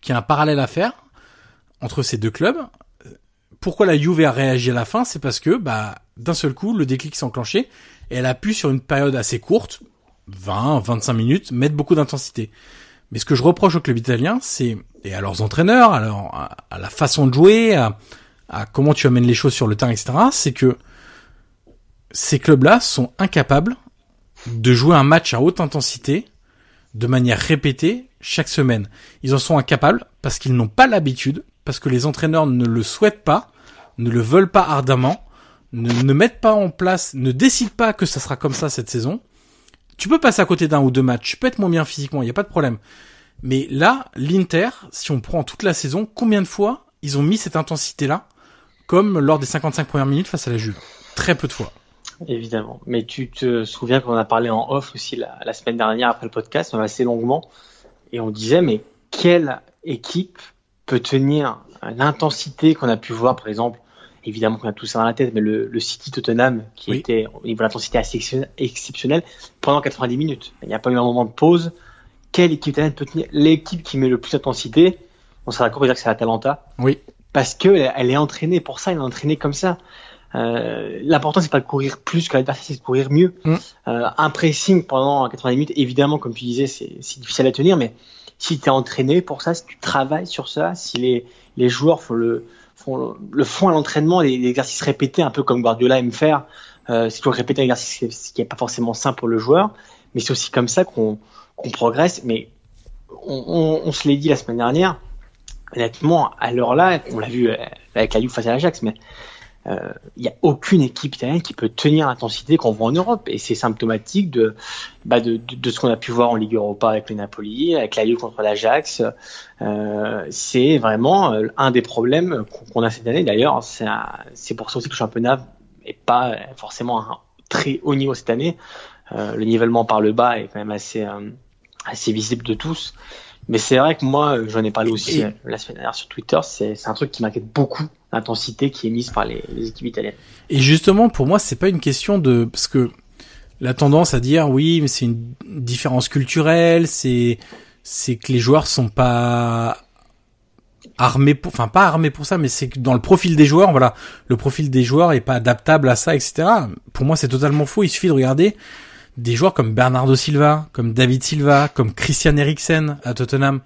qu'il y a un parallèle à faire entre ces deux clubs. Pourquoi la Juve a réagi à la fin? C'est parce que bah d'un seul coup le déclic s'est enclenché et elle a pu sur une période assez courte, 20, 25 minutes, mettre beaucoup d'intensité. Mais ce que je reproche au club italien, c'est et à leurs entraîneurs, à, à, la façon de jouer, à, à, comment tu amènes les choses sur le terrain, etc. C'est que ces clubs-là sont incapables de jouer un match à haute intensité de manière répétée chaque semaine. Ils en sont incapables parce qu'ils n'ont pas l'habitude, parce que les entraîneurs ne le souhaitent pas, ne le veulent pas ardemment, ne mettent pas en place, ne décident pas que ça sera comme ça cette saison tu peux passer à côté d'un ou deux matchs, tu peux être moins bien physiquement, il n'y a pas de problème. Mais là, l'Inter, si on prend toute la saison, combien de fois ils ont mis cette intensité-là, comme lors des 55 premières minutes face à la Juve? Très peu de fois. Évidemment. Mais tu te souviens qu'on a parlé en off aussi la, semaine dernière après le podcast, assez longuement, et on disait, mais quelle équipe peut tenir l'intensité qu'on a pu voir, par exemple, évidemment qu'on a tout ça dans la tête, mais le, le City Tottenham, qui était au niveau de l'intensité assez exceptionnelle, pendant 90 minutes. Il n'y a pas eu un moment de pause. Quelle équipe italienne peut tenir L'équipe qui met le plus d'intensité, on sera d'accord pour dire que c'est l'Atalanta. Oui. Parce que elle est entraînée pour ça, elle est entraînée comme ça. Euh, L'important c'est pas de courir plus que l'adversaire, c'est de courir mieux. Mm. Euh, un pressing pendant 90 minutes, évidemment, comme tu disais, c'est difficile à tenir, mais si tu es entraîné pour ça, si tu travailles sur ça, si les, les joueurs font le, le font à l'entraînement, des, exercices répétés, un peu comme Guardiola aime faire. Euh, c'est toujours répéter un exercice qui n'est pas forcément simple pour le joueur, mais c'est aussi comme ça qu'on progresse. Mais on, on, on se l'est dit la semaine dernière, honnêtement, à l'heure là, on l'a vu avec la Juve face à l'Ajax, mais il n'y a aucune équipe italienne qui peut tenir l'intensité qu'on voit en Europe. Et c'est symptomatique de, bah de, de, de, ce qu'on a pu voir en Ligue Europa avec le Napoli, avec la Juve contre l'Ajax. Euh, c'est vraiment un des problèmes qu'on a cette année. D'ailleurs, c'est pour ça aussi que le championnat n'est pas forcément un très haut niveau cette année. Euh, le nivellement par le bas est quand même assez, euh, assez visible de tous. Mais c'est vrai que moi, j'en ai parlé aussi euh, la semaine dernière sur Twitter, c'est un truc qui m'inquiète beaucoup, l'intensité qui est mise par les, équipes italiennes. Et justement, pour moi, c'est pas une question de... Parce que la tendance à dire, oui, mais c'est une différence culturelle, c'est c'est que les joueurs sont pas armés pour, enfin pas armés pour ça, mais c'est que dans le profil des joueurs, voilà, le profil des joueurs est pas adaptable à ça, etc. Pour moi, c'est totalement faux. Il suffit de regarder des joueurs comme Bernardo Silva, comme David Silva, comme Christian Eriksen à Tottenham.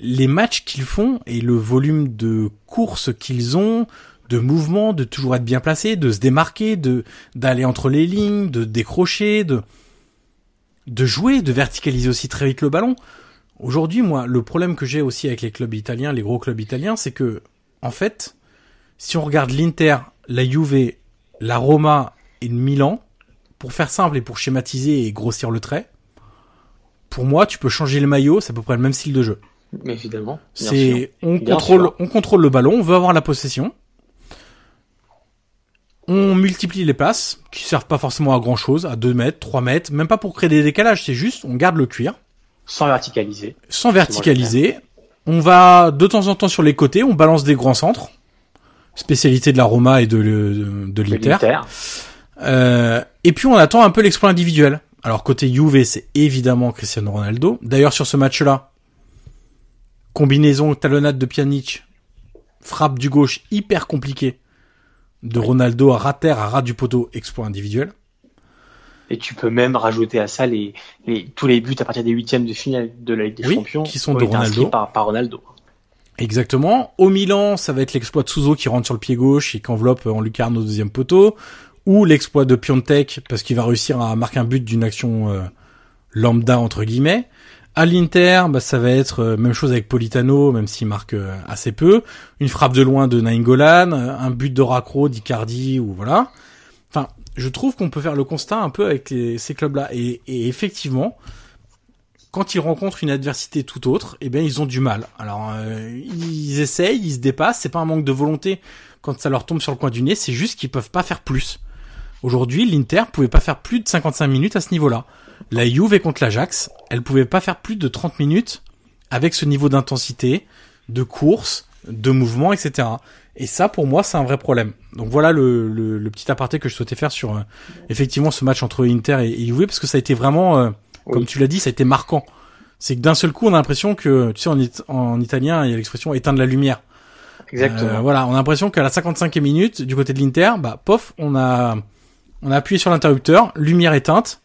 Les matchs qu'ils font et le volume de courses qu'ils ont, de mouvements, de toujours être bien placé, de se démarquer, de d'aller entre les lignes, de décrocher, de de jouer, de verticaliser aussi très vite le ballon. Aujourd'hui, moi, le problème que j'ai aussi avec les clubs italiens, les gros clubs italiens, c'est que, en fait, si on regarde l'Inter, la Juve, la Roma et le Milan, pour faire simple et pour schématiser et grossir le trait, pour moi, tu peux changer le maillot, c'est à peu près le même style de jeu. Mais évidemment. C'est, on contrôle, on contrôle le ballon, on veut avoir la possession. On multiplie les passes, qui servent pas forcément à grand chose, à 2 mètres, 3 mètres, même pas pour créer des décalages, c'est juste, on garde le cuir. Sans verticaliser. Sans verticaliser. On va de temps en temps sur les côtés, on balance des grands centres. Spécialité de la Roma et de, de, de l'Inter. Euh, et puis on attend un peu l'exploit individuel. Alors côté Juve, c'est évidemment Cristiano Ronaldo. D'ailleurs sur ce match-là, combinaison talonnade de Pjanic, frappe du gauche hyper compliqué de Ronaldo à rater à ras du poteau, exploit individuel. Et tu peux même rajouter à ça les, les tous les buts à partir des huitièmes de finale de la Ligue des oui, Champions qui sont de Ronaldo. Par, par Ronaldo. Exactement. Au Milan, ça va être l'exploit de Souzo qui rentre sur le pied gauche et qui enveloppe en lucarne au deuxième poteau, ou l'exploit de Piontek parce qu'il va réussir à marquer un but d'une action euh, lambda entre guillemets. À l'Inter, bah, ça va être euh, même chose avec Politano, même s'il marque euh, assez peu. Une frappe de loin de Nainggolan, un but de Racro, d'Icardi, ou voilà. Enfin, je trouve qu'on peut faire le constat un peu avec ces clubs-là. Et, et, effectivement, quand ils rencontrent une adversité tout autre, eh bien, ils ont du mal. Alors, euh, ils essayent, ils se dépassent. C'est pas un manque de volonté quand ça leur tombe sur le coin du nez. C'est juste qu'ils peuvent pas faire plus. Aujourd'hui, l'Inter pouvait pas faire plus de 55 minutes à ce niveau-là. La Juve contre l'Ajax, elle pouvait pas faire plus de 30 minutes avec ce niveau d'intensité, de course, de mouvement, etc. Et ça, pour moi, c'est un vrai problème. Donc voilà le, le, le, petit aparté que je souhaitais faire sur euh, effectivement ce match entre Inter et, et Juve, parce que ça a été vraiment, euh, oui. comme tu l'as dit, ça a été marquant. C'est que d'un seul coup, on a l'impression que, tu sais, en, it en italien, il y a l'expression éteindre la lumière. Exactement. Euh, voilà, on a l'impression qu'à la 55e minute, du côté de l'Inter, bah, pof, on a, on a appuyé sur l'interrupteur, lumière éteinte,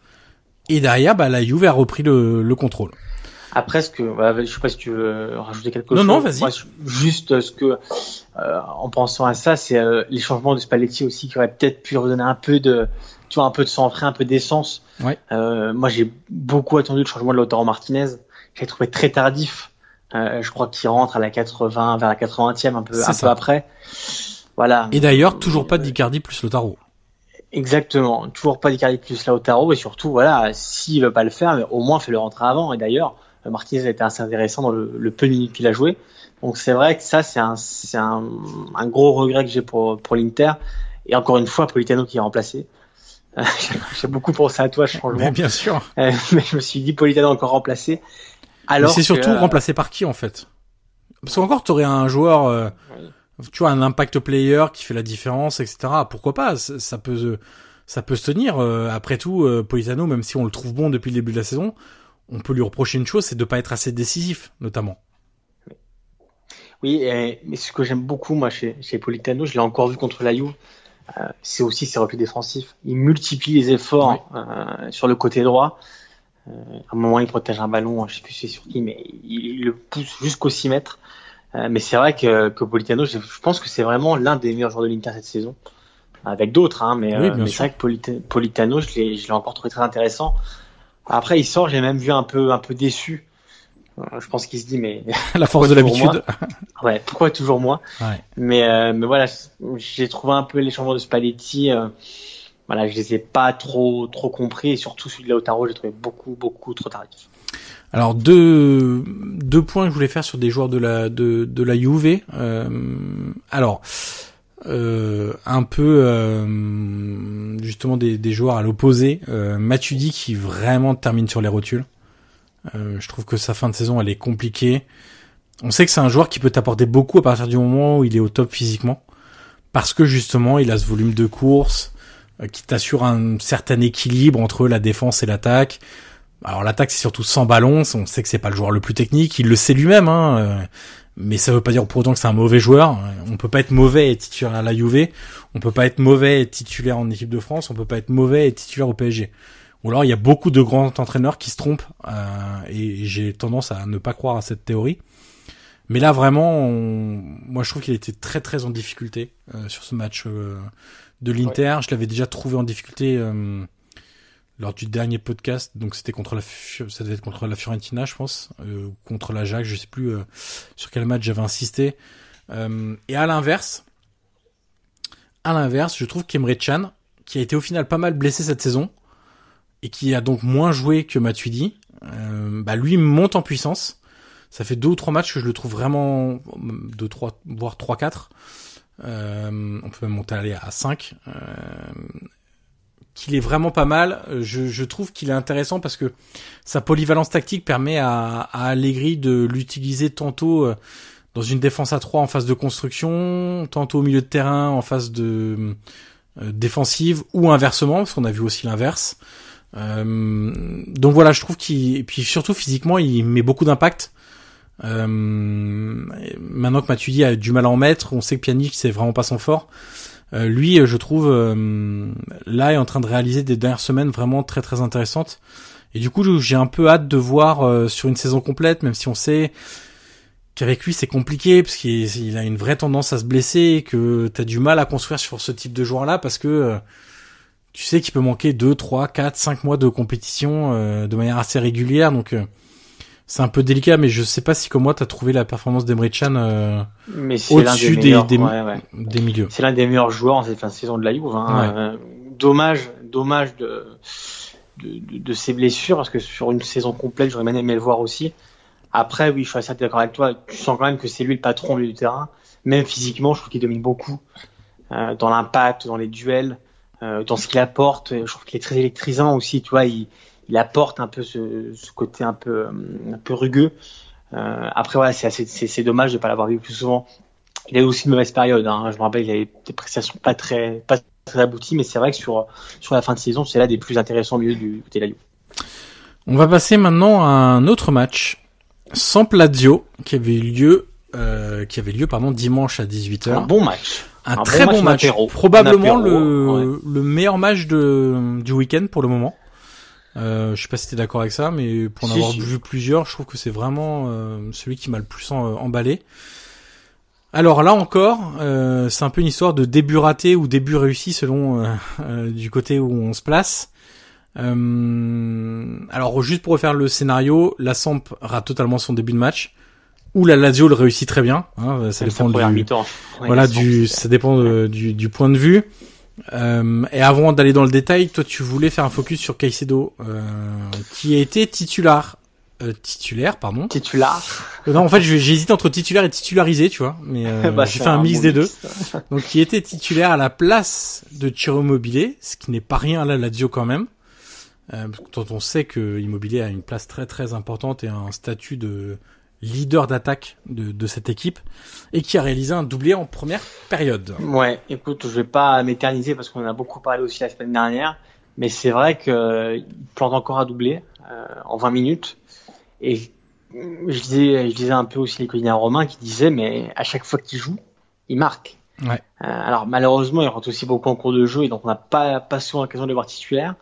et derrière, bah, la Juve a repris le, le contrôle. Après, ce que, voilà, je sais pas si tu veux rajouter quelque non, chose. Non, vas-y. Juste ce que, euh, en pensant à ça, c'est euh, les changements de Spalletti aussi qui auraient peut-être pu redonner un peu de, tu vois, un peu de sang frais, un peu d'essence. Ouais. Euh, moi, j'ai beaucoup attendu le changement de Lautaro Martinez. J'ai trouvé très tardif. Euh, je crois qu'il rentre à la 80, vers la 80e, un peu, un peu après. Voilà. Et d'ailleurs, toujours pas d'Icardi plus Lautaro. Exactement, toujours pas d'Icardi plus Lautaro et surtout voilà, s'il veut pas le faire, au moins fait le rentrer avant. Et d'ailleurs, Martinez a été assez intéressant dans le, le peu de minutes qu'il a joué. Donc c'est vrai que ça c'est un c'est un, un, gros regret que j'ai pour pour l'Inter. Et encore une fois, Politano qui est remplacé. j'ai beaucoup pensé à toi, changement. Mais bien sûr. mais je me suis dit Politano encore remplacé. Alors c'est surtout remplacé par qui en fait? Parce qu'encore tu aurais un joueur. Euh, oui tu vois un impact player qui fait la différence etc pourquoi pas? Ça peut ça peut se tenir. Après tout Politano même si on le trouve bon depuis le début de la saison on peut lui reprocher une chose c'est de pas être assez décisif notamment. Oui et, mais ce que j'aime beaucoup moi chez, chez Politano je l'ai encore vu contre la Juve euh, c'est aussi ses replis défensifs. Il multiplie les efforts oui. euh, sur le côté droit. Euh, à un moment il protège un ballon je sais plus c'est sur qui mais il, il le pousse jusqu'au 6 mètres. euh, mais c'est vrai que, que Politano, je, je pense que c'est vraiment l'un des meilleurs joueurs de l'Inter cette saison, avec d'autres, hein, mais, oui, euh, mais c'est vrai que Polita Politano, je l'ai, je l'ai encore trouvé très intéressant. Après, il sort, j'ai même vu un peu, un peu déçu Je pense qu'il se dit, mais la force de l'habitude. ouais, pourquoi toujours moi? Ouais. Mais, euh, mais voilà, j'ai trouvé un peu les changements de Spalletti. Euh, voilà, je les ai pas trop trop compris et surtout celui de Lautaro, j'ai trouvé beaucoup beaucoup trop tardif. Alors deux deux points que je voulais faire sur des joueurs de la de de la Juve. Euh, alors euh, un peu euh, justement des, des joueurs à l'opposé. Euh, qui vraiment termine sur les rotules. Euh, je trouve que sa fin de saison elle est compliquée. On sait que c'est un joueur qui peut t'apporter beaucoup à partir du moment où il est au top physiquement, parce que justement il a ce volume de course qui t'assure un certain équilibre entre la défense et l'attaque. Alors l'attaque c'est surtout sans ballon, on sait que c'est pas le joueur le plus technique, il le sait lui-même, hein, euh, mais ça veut pas dire pour autant que c'est un mauvais joueur. On peut pas être mauvais et titulaire à la Juve, on peut pas être mauvais et titulaire en équipe de France, on peut pas être mauvais et titulaire au PSG. Ou alors il y a beaucoup de grands entraîneurs qui se trompent euh, et j'ai tendance à ne pas croire à cette théorie. Mais là vraiment, on... moi je trouve qu'il était très très en difficulté euh, sur ce match euh, de l'Inter. Ouais. Je l'avais déjà trouvé en difficulté lors du dernier podcast, donc c'était contre la, ça devait être contre la Fiorentina, je pense, euh, contre l'Ajax, je sais plus euh, sur quel match j'avais insisté. Euh, et à l'inverse, à l'inverse, je trouve qu'Emre Can, qui a été au final pas mal blessé cette saison et qui a donc moins joué que Matuidi, euh, bah lui monte en puissance. Ça fait deux ou trois matchs que je le trouve vraiment deux, trois, voire trois, quatre. On peut même monter aller à 5. Euh, qu'il est vraiment pas mal. Je, je trouve qu'il est intéressant parce que sa polyvalence tactique permet à, à Allegri de l'utiliser tantôt euh, dans une défense à 3 en phase de construction, tantôt au milieu de terrain en phase de euh, défensive ou inversement, parce qu'on a vu aussi l'inverse. Euh, donc voilà, je trouve qu'il et puis surtout physiquement, il met beaucoup d'impact. Euh, maintenant que Matuidi a du mal à en mettre, on sait que Pjanic c'est vraiment pas son fort. Euh, lui, je trouve, euh, là est en train de réaliser des dernières semaines vraiment très très intéressantes. Et du coup, j'ai un peu hâte de voir euh, sur une saison complète, même si on sait qu'avec lui c'est compliqué parce qu'il a une vraie tendance à se blesser que t'as du mal à construire sur ce type de joueur-là parce que euh, tu sais qu'il peut manquer 2, 3, 4, 5 mois de compétition euh, de manière assez régulière. Donc c'est un peu délicat, mais je sais pas si comme moi t'as trouvé la performance d'Emre Can euh, au-dessus des, des, des, ouais, ouais. des, milieux. C'est l'un des meilleurs joueurs en cette fin de saison de la Juve. Hein. Ouais. Euh, dommage, dommage de, de, ses blessures parce que sur une saison complète, j'aurais bien aimé le voir aussi. Après, oui, je suis assez d'accord avec toi. Tu sens quand même que c'est lui le patron du terrain. Même physiquement, je trouve qu'il domine beaucoup euh, dans l'impact, dans les duels, euh, dans ce qu'il apporte. Je trouve qu'il est très électrisant aussi. Tu vois, il il apporte un peu ce, ce côté un peu un peu rugueux. Euh, après voilà, c'est dommage de pas l'avoir vu plus souvent. Il a eu aussi une mauvaise période. Hein. Je me rappelle, il avait des prestations pas très pas très abouties, mais c'est vrai que sur sur la fin de saison, c'est là des plus intéressants au milieu du côté de la. On va passer maintenant à un autre match sans Lazio qui avait eu lieu euh, qui avait lieu pardon dimanche à 18h. Un bon match. Un, un très bon match, probablement apéro, le ouais. le meilleur match de du week-end pour le moment. Euh, je sais pas si t'es d'accord avec ça, mais pour en si, avoir si. vu plusieurs, je trouve que c'est vraiment euh, celui qui m'a le plus en, emballé. Alors là encore, euh, c'est un peu une histoire de début raté ou début réussi selon euh, du côté où on se place. alors juste pour refaire le scénario, la Samp rate totalement son début de match, ou la Lazio le réussit très bien. Hein, ça dépend du, voilà, du, ça dépend du point de vue. Euh, et avant d'aller dans le détail, toi tu voulais faire un focus sur Caicedo, euh, qui a été titulaire, euh, titulaire, pardon. Titulaire. non, en fait, j'hésite entre titulaire et titularisé, tu vois, mais bah, j'ai fait un, un mix des mix. deux. Donc, qui était titulaire à la place de Ciro Immobilier, ce qui n'est pas rien à la Lazio quand même. dont on sait que Immobilier a une place très très importante et un statut de leader d'attaque de, de, cette équipe et qui a réalisé un doublé en première période. Ouais, écoute, je vais pas m'éterniser parce qu'on a beaucoup parlé aussi la semaine dernière, mais c'est vrai qu'il plante encore à doubler euh, en 20 minutes. Et je disais, je disais un peu aussi les colliers romains qui disaient, mais à chaque fois qu'il joue, il marque. Ouais. Euh, alors malheureusement, il rentre aussi beaucoup en cours de jeu et donc on n'a pas, pas souvent l'occasion de le voir titulaire.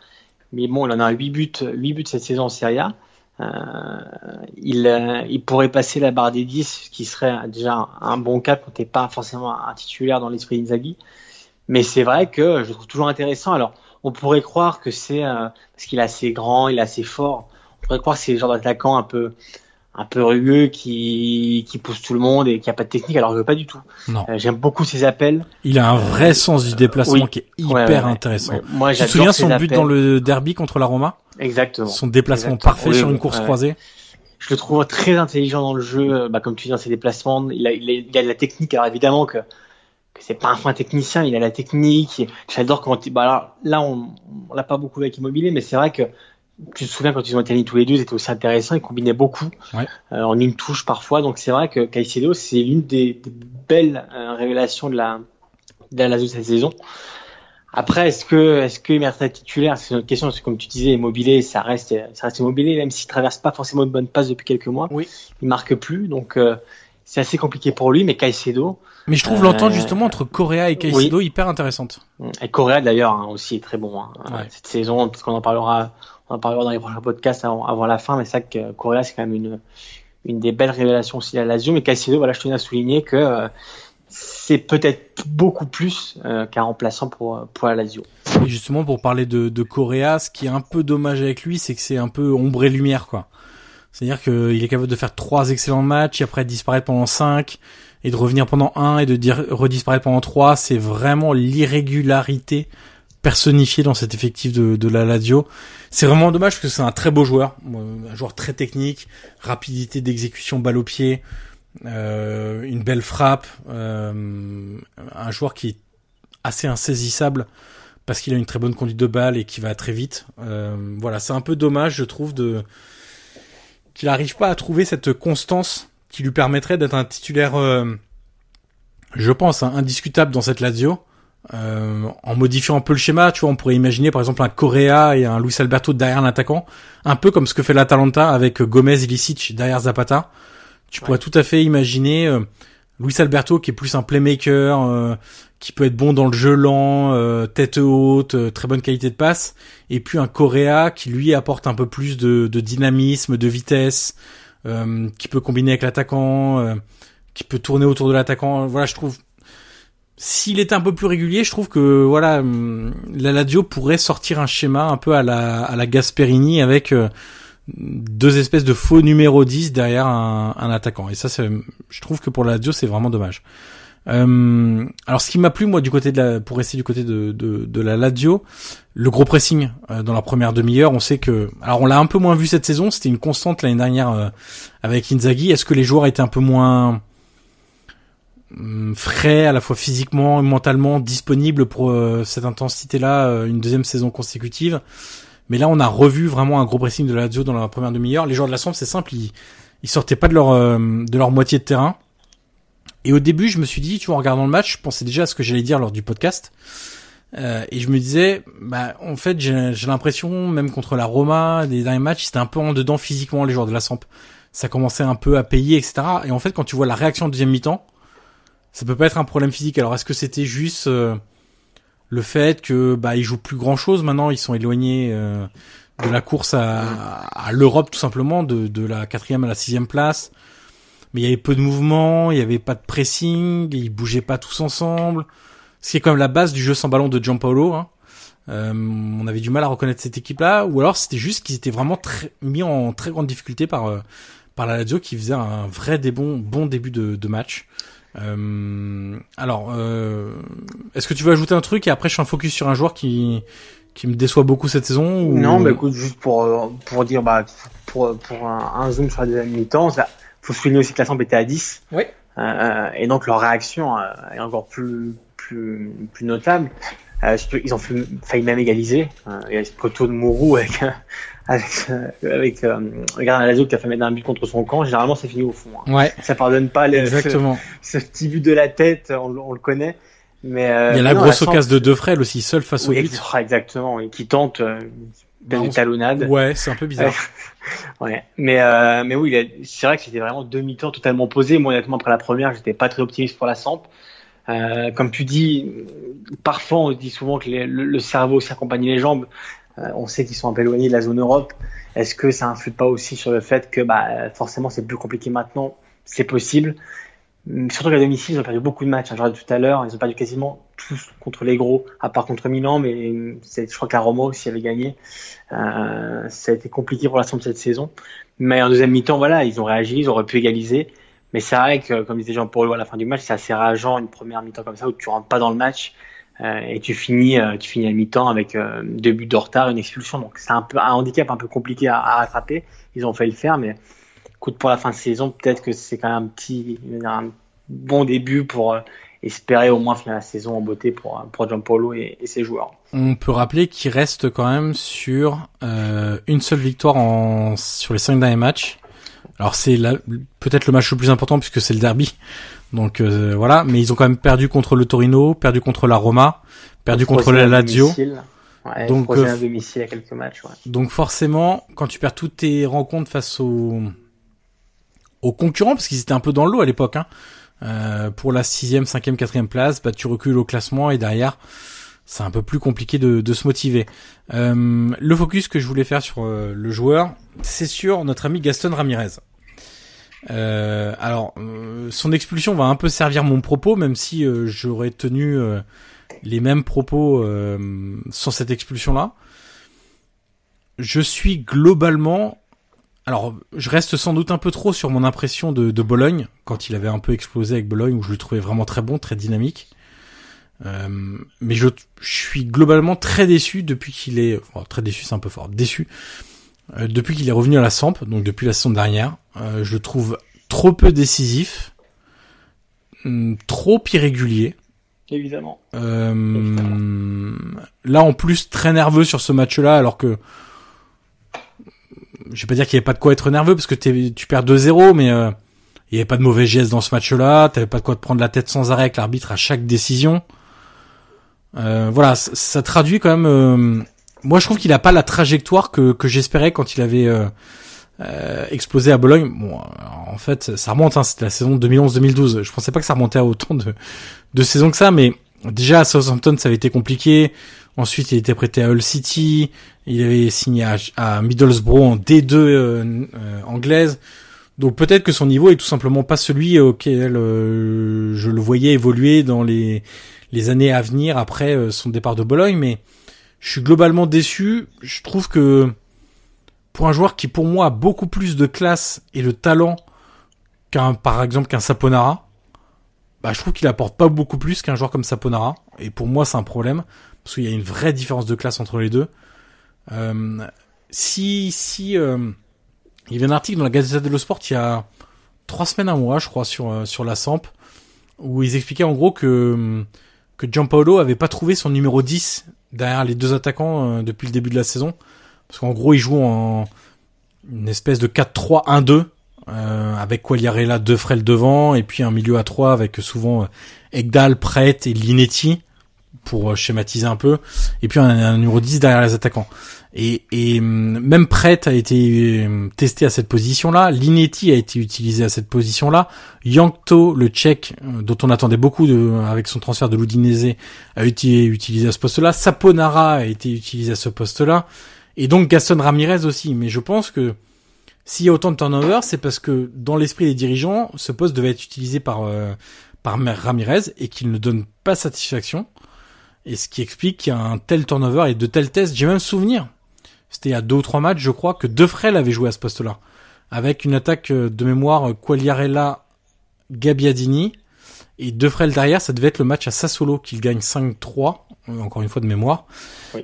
Mais bon, il en a 8 buts, 8 buts cette saison en Serie A. Euh, il, euh, il pourrait passer la barre des 10, ce qui serait déjà un bon cap quand t'es pas forcément un titulaire dans l'esprit d'Inzaghi. Mais c'est vrai que je trouve toujours intéressant. Alors, on pourrait croire que c'est euh, parce qu'il est assez grand, il est assez fort. On pourrait croire que c'est le genre d'attaquant un peu un peu rugueux qui, qui pousse tout le monde et qui a pas de technique alors que pas du tout. Non. Euh, J'aime beaucoup ses appels. Il a un vrai sens du déplacement Oui. qui est hyper ouais, intéressant. ouais. Moi, tu te souviens son but dans le derby contre la Roma? Exactement. Son déplacement Exactement. parfait Oui, sur une course croisée. Je le trouve très intelligent dans le jeu, euh, bah, comme tu dis dans ses déplacements. Il a, il a, il a de la technique. Alors évidemment que, que c'est pas un fin technicien, il a la technique. J'adore quand il, bah alors, là on, on l'a pas beaucoup avec Immobilier, mais c'est vrai que tu te souviens quand ils ont été tous les deux, c'était aussi intéressant. Ils combinaient beaucoup Ouais. euh, en une touche parfois. Donc c'est vrai que Caicedo c'est l'une des, des belles euh, révélations de la de la cette saison. Après, est-ce que, est-ce que d'être titulaire? C'est une autre question, parce que comme tu disais, Immobilier, ça reste, ça reste Immobilier, même s'il traverse pas forcément une bonne passe depuis quelques mois. Oui. Il marque plus, donc euh, c'est assez compliqué pour lui. Mais Caicedo, Mais je trouve l'entente justement entre Correa et Caicedo hyper intéressante. et Correa d'ailleurs hein, aussi est très bon hein, Ouais. cette saison, parce qu'on en parlera, en parlera dans les prochains podcasts avant, avant la fin. Mais c'est vrai que Correa c'est quand même une, une des belles révélations aussi la Lazio. Mais Caicedo, voilà, je tenais à souligner que euh, c'est peut-être beaucoup plus euh, qu'un remplaçant pour pour la Lazio. Et justement, pour parler de, de Correa, ce qui est un peu dommage avec lui, c'est que c'est un peu ombre et lumière, quoi. C'est-à-dire qu'il est capable de faire trois excellents matchs, et après disparaître pendant cinq, et de revenir pendant un, et de dire, redisparaître pendant trois. C'est vraiment l'irrégularité personnifiée dans cet effectif de, de la Lazio. C'est vraiment dommage parce que c'est un très beau joueur, un joueur très technique, rapidité d'exécution balle au pied, euh, une belle frappe, euh, un joueur qui est assez insaisissable parce qu'il a une très bonne conduite de balle et qui va très vite. Euh, voilà, c'est un peu dommage, je trouve, de qu'il n'arrive pas à trouver cette constance qui lui permettrait d'être un titulaire, je pense, hein, indiscutable dans cette Lazio. Euh, en modifiant un peu le schéma, tu vois, on pourrait imaginer par exemple un Correa et un Luis Alberto derrière l'attaquant, un peu comme ce que fait l'Atalanta avec Gomez Ilicic derrière Zapata. Tu pourrais tout à fait imaginer euh, Luis Alberto qui est plus un playmaker, euh, qui peut être bon dans le jeu lent, euh, tête haute, euh, très bonne qualité de passe, et puis un Correa qui lui apporte un peu plus de, de dynamisme, de vitesse, euh, qui peut combiner avec l'attaquant, euh, qui peut tourner autour de l'attaquant. Voilà, je trouve s'il était un peu plus régulier, je trouve que voilà, hum, la Lazio pourrait sortir un schéma un peu à la à la Gasperini avec euh, deux espèces de faux numéro 10 derrière un, attaquant. Et ça, je trouve que pour la Lazio, c'est vraiment dommage. Euh, alors, ce qui m'a plu, moi, du côté de la, pour rester du côté de, de, la Lazio, le gros pressing euh, dans la première demi-heure. On sait que, alors, on l'a un peu moins vu cette saison. C'était une constante l'année dernière euh, avec Inzaghi. Est-ce que les joueurs étaient un peu moins hum, frais, à la fois physiquement et mentalement, disponibles pour euh, cette intensité-là, euh, une deuxième saison consécutive mais là, on a revu vraiment un gros pressing de la Lazio dans la première demi-heure. Les joueurs de la Samp, c'est simple, ils, ils sortaient pas de leur euh, de leur moitié de terrain. Et au début, je me suis dit, tu vois, en regardant le match, je pensais déjà à ce que j'allais dire lors du podcast. Euh, et je me disais, bah, en fait, j'ai j'ai l'impression, même contre la Roma, des derniers matchs, c'était un peu en dedans physiquement, les joueurs de la Samp. Ça commençait un peu à payer, etc. Et en fait, quand tu vois la réaction en deuxième mi-temps, ça peut pas être un problème physique. Alors, est-ce que c'était juste euh, le fait que bah ils jouent plus grand chose maintenant, ils sont éloignés euh, de la course à, à l'Europe tout simplement, de, de la quatrième à la sixième place. Mais il y avait peu de mouvements, il y avait pas de pressing, ils bougeaient pas tous ensemble. Ce qui est quand même la base du jeu sans ballon de Giampaolo. Hein. Euh, on avait du mal à reconnaître cette équipe-là, ou alors c'était juste qu'ils étaient vraiment très, mis en très grande difficulté par euh, par la Lazio qui faisait un vrai bon début de, de match. Euh, alors, euh, est-ce que tu veux ajouter un truc et après je fais un focus sur un joueur qui qui me déçoit beaucoup cette saison ou... Non, bah écoute, juste pour, euh, pour dire, bah, pour, pour un, un zoom sur la deuxième mi-temps, ça, faut souligner aussi que la Samp était à 10. Oui. Euh, et donc leur réaction euh, est encore plus, plus, plus notable. Euh, ils ont fait- failli même égaliser. Euh, il y a ce poteau de Mourou avec, avec, euh, avec, euh, regarde Lazio qui a fait mettre un but contre son camp. Généralement, c'est fini au fond. hein. Ouais, Ça pardonne pas les, exactement. ce petit but de la tête, on, le- on le connaît. Mais euh, Il y a la non, grosse occasion de Defrel aussi, seul face au oui, but. ex- exactement, et qui tente euh, Bah, une talonnade. Ouais, c'est un peu bizarre. Ouais, mais euh, mais oui, a- c'est vrai que c'était vraiment deux mi-temps totalement posés. Moi, honnêtement, après la première, j'étais pas très optimiste pour la Samp. Euh, comme tu dis, parfois on dit souvent que les- le, le cerveau aussi accompagne les jambes. Euh, on sait qu'ils sont un peu éloignés de la zone Europe. Est-ce que ça influe pas aussi sur le fait que bah forcément c'est plus compliqué maintenant? C'est possible, Surtout qu'à domicile, ils ont perdu beaucoup de matchs. Hein, je tout à l'heure, ils ont perdu quasiment tous contre les gros, à part contre Milan, mais je crois que la Roma aussi avait gagné. Euh, ça a été compliqué pour l'instant de cette saison. Mais en deuxième mi-temps, voilà, ils ont réagi, ils auraient pu égaliser. Mais c'est vrai que, comme disait Jean-Paul à la fin du match, c'est assez rageant une première mi-temps comme ça où tu rentres pas dans le match et tu finis, euh, tu finis à mi-temps avec euh, deux buts de retard, une expulsion. Donc c'est un peu un handicap un peu compliqué à, rattraper. Ils ont fait le faire, mais écoute pour la fin de saison, peut-être que c'est quand même un petit, bon début pour euh, espérer au moins finir la saison en beauté pour pour et, et ses joueurs. On peut rappeler qu'il reste quand même sur une seule victoire sur les cinq derniers matchs. Alors c'est peut-être le match le plus important puisque c'est le derby. Donc euh, voilà, mais ils ont quand même perdu contre le Torino, perdu contre la Roma, perdu contre la Lazio. Ouais, donc euh, domicile à quelques matchs. Ouais. Donc forcément, quand tu perds toutes tes rencontres face aux aux concurrents, parce qu'ils étaient un peu dans l'eau à l'époque, hein, euh, pour la sixième, cinquième, quatrième place, bah tu recules au classement et derrière, c'est un peu plus compliqué de, de se motiver. Euh, le focus que je voulais faire sur le joueur, c'est sur notre ami Gaston Ramirez. Euh, alors, euh, son expulsion va un peu servir mon propos, même si euh, j'aurais tenu les mêmes propos sans cette expulsion-là. Je suis globalement, alors je reste sans doute un peu trop sur mon impression de, de Bologne quand il avait un peu explosé avec Bologne, où je le trouvais vraiment très bon, très dynamique. mais je, je, suis globalement très déçu depuis qu'il est, très déçu, c'est un peu fort, déçu euh, depuis qu'il est revenu à la Samp, donc depuis la saison dernière, euh, je le trouve trop peu décisif, hmm, trop irrégulier. Évidemment. Euh, là, en plus, très nerveux sur ce match-là, alors que je vais pas dire qu'il y avait pas de quoi être nerveux parce que tu perds 2-0, mais euh, il y avait pas de mauvais gestes dans ce match-là. T'avais pas de quoi te prendre la tête sans arrêt avec l'arbitre à chaque décision. Euh, voilà, ça, ça, traduit quand même moi, je trouve qu'il a pas la trajectoire que, que j'espérais quand il avait euh, euh, explosé à Bologne. Bon, en fait, ça remonte. Hein, C'était la saison 2011-2012. Je pensais pas que ça remontait à autant de, de saisons que ça, mais déjà à Southampton, ça avait été compliqué. Ensuite, il était prêté à Hull City. Il avait signé à, Middlesbrough en D2 euh, euh, anglaise. Donc peut-être que son niveau est tout simplement pas celui auquel je le voyais évoluer dans les, les années à venir après son départ de Bologne, mais je suis globalement déçu. Je trouve que pour un joueur qui pour moi a beaucoup plus de classe et de talent qu'un par exemple qu'un Saponara, bah je trouve qu'il apporte pas beaucoup plus qu'un joueur comme Saponara et pour moi c'est un problème parce qu'il y a une vraie différence de classe entre les deux. Euh, si si euh, il y avait un article dans la Gazette dello Sport il y a trois semaines un mois je crois sur euh, sur la Samp où ils expliquaient en gros que que Gianpaolo avait pas trouvé son numéro 10 derrière les deux attaquants euh, depuis le début de la saison. Parce qu'en gros, ils jouent en une espèce de 4-3-1-2 euh, avec Quagliarella, deux frêles devant et puis un milieu à 3 avec souvent euh, Egdal, Pret et Linetti pour euh, schématiser un peu et puis un, un numéro 10 derrière les attaquants. Et, et hum, même Pret a été hum, testé à cette position-là. Linetti a été utilisé à cette position-là. Yankto, le Tchèque, euh, dont on attendait beaucoup de, avec son transfert de l'Udinese, a été utilisé à ce poste-là. Saponara a été utilisé à ce poste-là. Et donc Gaston Ramirez aussi. Mais je pense que s'il y a autant de turnover, c'est parce que dans l'esprit des dirigeants, ce poste devait être utilisé par, euh, par Ramirez et qu'il ne donne pas satisfaction. Et ce qui explique qu'il y a un tel turnover et de tels tests. J'ai même souvenir c'était il y a deux ou trois matchs, je crois, que Defrel avait joué à ce poste-là. Avec une attaque euh, de mémoire euh, Quagliarella, Gabbiadini. Et Defrel derrière, ça devait être le match à Sassolo qu'il gagne 5-3, euh, encore une fois de mémoire.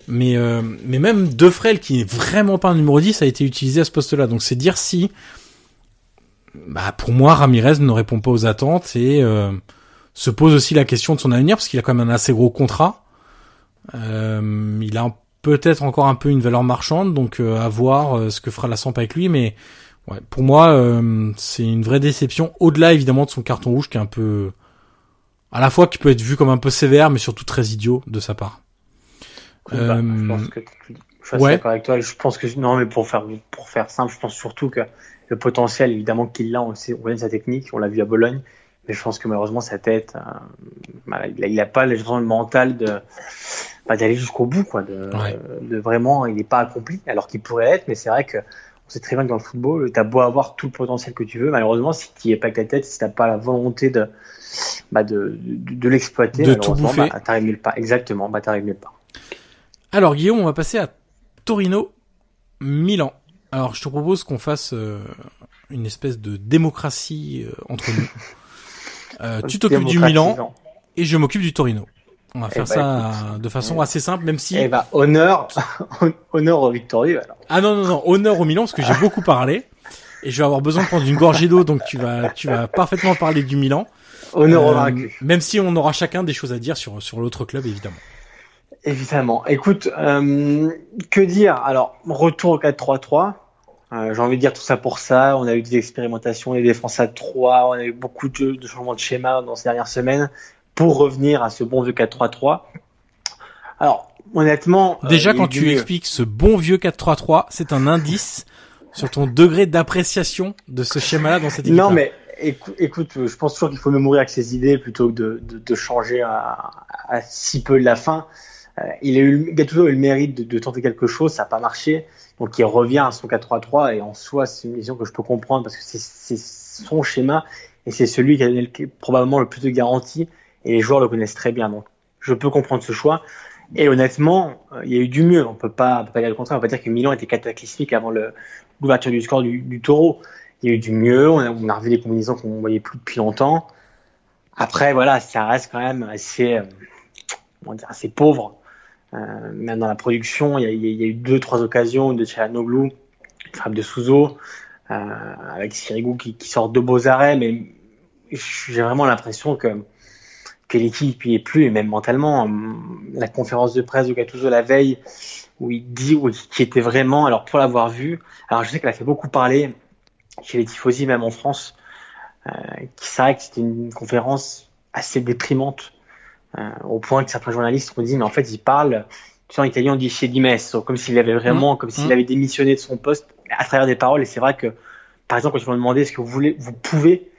Mais, mais même Defrel, qui est vraiment pas un numéro 10, a été utilisé à ce poste-là. Donc c'est dire si, bah, pour moi, Ramirez ne répond pas aux attentes et se pose aussi la question de son avenir, parce qu'il a quand même un assez gros contrat. il a un peut-être encore un peu une valeur marchande, donc euh, à voir euh, ce que fera la Samp avec lui, mais ouais, pour moi euh, c'est une vraie déception, au-delà évidemment de son carton rouge qui est un peu à la fois qui peut être vu comme un peu sévère, mais surtout très idiot de sa part. Bah, je pense que je suis d'accord avec toi. Je pense que non, mais pour faire pour faire simple, je pense surtout que le potentiel, évidemment qu'il a, on sait, on connaît sa technique, on l'a vu à Bologne, mais je pense que malheureusement sa tête, bah, il, a, il a pas le mental de d'aller jusqu'au bout, quoi. De, de, vraiment, il n'est pas accompli, alors qu'il pourrait être, mais c'est vrai que on sait très bien que dans le football, tu as beau avoir tout le potentiel que tu veux, malheureusement, si tu n'y es pas avec ta tête, si tu n'as pas la volonté de, bah de, de, de l'exploiter, malheureusement, bah, t'arrives nulle part. Exactement, bah, t'arrives nulle part. Alors Guillaume, on va passer à Torino, Milan. Alors je te propose qu'on fasse euh, une espèce de démocratie euh, entre nous. Euh, tu t'occupes du Milan et je m'occupe du Torino. On va Eh faire bah, ça de façon assez simple, même si Eh bah, honneur, honneur au victorieux, alors. ah non non non honneur au Milan parce que j'ai beaucoup parlé et je vais avoir besoin de prendre une gorgée d'eau donc tu vas tu vas parfaitement parler du Milan. Honneur au Euh, vaincu. même si on aura chacun des choses à dire sur sur l'autre club évidemment. Évidemment. Écoute, euh, que dire? Alors, retour au 4-3-3. Euh, J'ai envie de dire tout ça pour ça. On a eu des expérimentations, des défenses à 3, on a eu beaucoup de, de changements de schéma dans ces dernières semaines pour revenir à ce bon vieux 4-3-3. Alors, honnêtement... euh, Déjà quand tu mieux. expliques ce bon vieux 4-3-3, c'est un indice sur ton degré d'appréciation de ce schéma-là dans cette équipe. Non, mais écou- écoute, je pense toujours qu'il faut me mourir avec ses idées plutôt que de, de, de changer à, à si peu de la fin. Euh, il a eu, Gattuso a eu le mérite de, de tenter quelque chose, ça n'a pas marché, donc il revient à son 4-3-3 et en soi c'est une vision que je peux comprendre parce que c'est- c'est son schéma et c'est celui qui a donné le- probablement le plus de garanties et les joueurs le connaissent très bien, donc je peux comprendre ce choix. Et honnêtement, euh, il y a eu du mieux. On peut pas, peut pas dire le contraire. On peut pas dire que Milan était cataclysmique avant l'ouverture du score du, du Taureau. Il y a eu du mieux. On a, on a revu des combinaisons qu'on voyait plus depuis longtemps. Après, voilà, ça reste quand même assez, euh, comment dire, assez pauvre. Euh, même dans la production, il y a, il y a eu deux, trois occasions de Chalanoglu, une frappe de Souzo, euh, avec Sirigu qui, qui sort de beaux arrêts, mais j'ai vraiment l'impression que l'équipe y est plus, et même mentalement. La conférence de presse de Gattuso la veille, où il dit où, qui était vraiment, alors pour l'avoir vu, alors je sais qu'elle a fait beaucoup parler chez les tifosi, même en France, euh, qui c'est vrai que c'était une conférence assez déprimante, euh, au point que certains journalistes ont dit, mais en fait, il parle, tu sais, en italien, on dit chez Dimesso, comme s'il avait vraiment, comme s'il Mmh. avait démissionné de son poste à travers des paroles, et c'est vrai que, par exemple, quand ils m'ont demandé, est-ce que vous voulez, vous pouvez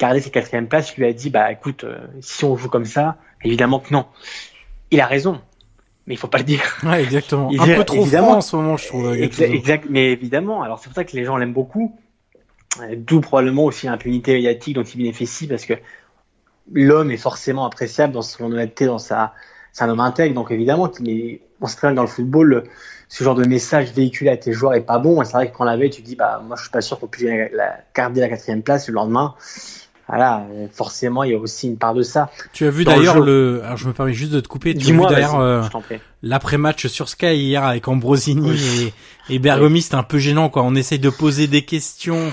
garder cette quatrième place, je lui ai dit, bah écoute, euh, si on joue comme ça, évidemment que non. Il a raison, mais il faut pas le dire. Ouais, exactement. Il Un dit- peu trop évidemment. en ce moment, je trouve. Exa-. Exact, mais évidemment. Alors c'est pour ça que les gens l'aiment beaucoup. Euh, D'où probablement aussi l'impunité médiatique dont il bénéficie parce que l'homme est forcément appréciable dans son honnêteté, dans sa, c'est un homme intègre. Donc évidemment, mais on sait très bien que dans le football, le- ce genre de message véhiculé à tes joueurs est pas bon. Et c'est vrai que quand la veille, tu dis, bah moi je suis pas sûr qu'on puisse garder la quatrième place le lendemain. Voilà, euh, forcément, il y a aussi une part de ça. Tu as vu le d'ailleurs le, alors je me permets juste de te couper, tu as vu Dis-moi, d'ailleurs euh, l'après-match sur Sky hier avec Ambrosini Oui. et, et Bergomi, c'était un peu gênant quoi. On essaye de poser des questions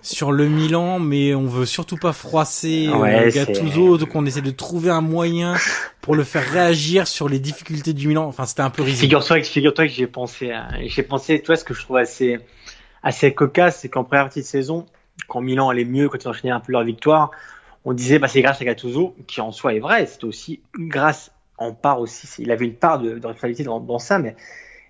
sur le Milan, mais on veut surtout pas froisser euh, Ouais, Gattuso, donc on essaie de trouver un moyen pour le faire réagir sur les difficultés du Milan. Enfin, c'était un peu risible. Figure-toi que, figure-toi que j'ai pensé, à- j'ai pensé, toi, ce que je trouve assez, assez cocasse, c'est qu'en première partie de saison, quand Milan allait mieux, quand ils enchaînaient un peu leur victoire, on disait, bah, c'est grâce à Gattuso, qui en soi est vrai, c'était aussi grâce, en part aussi, il avait une part de, responsabilité dans, ça, mais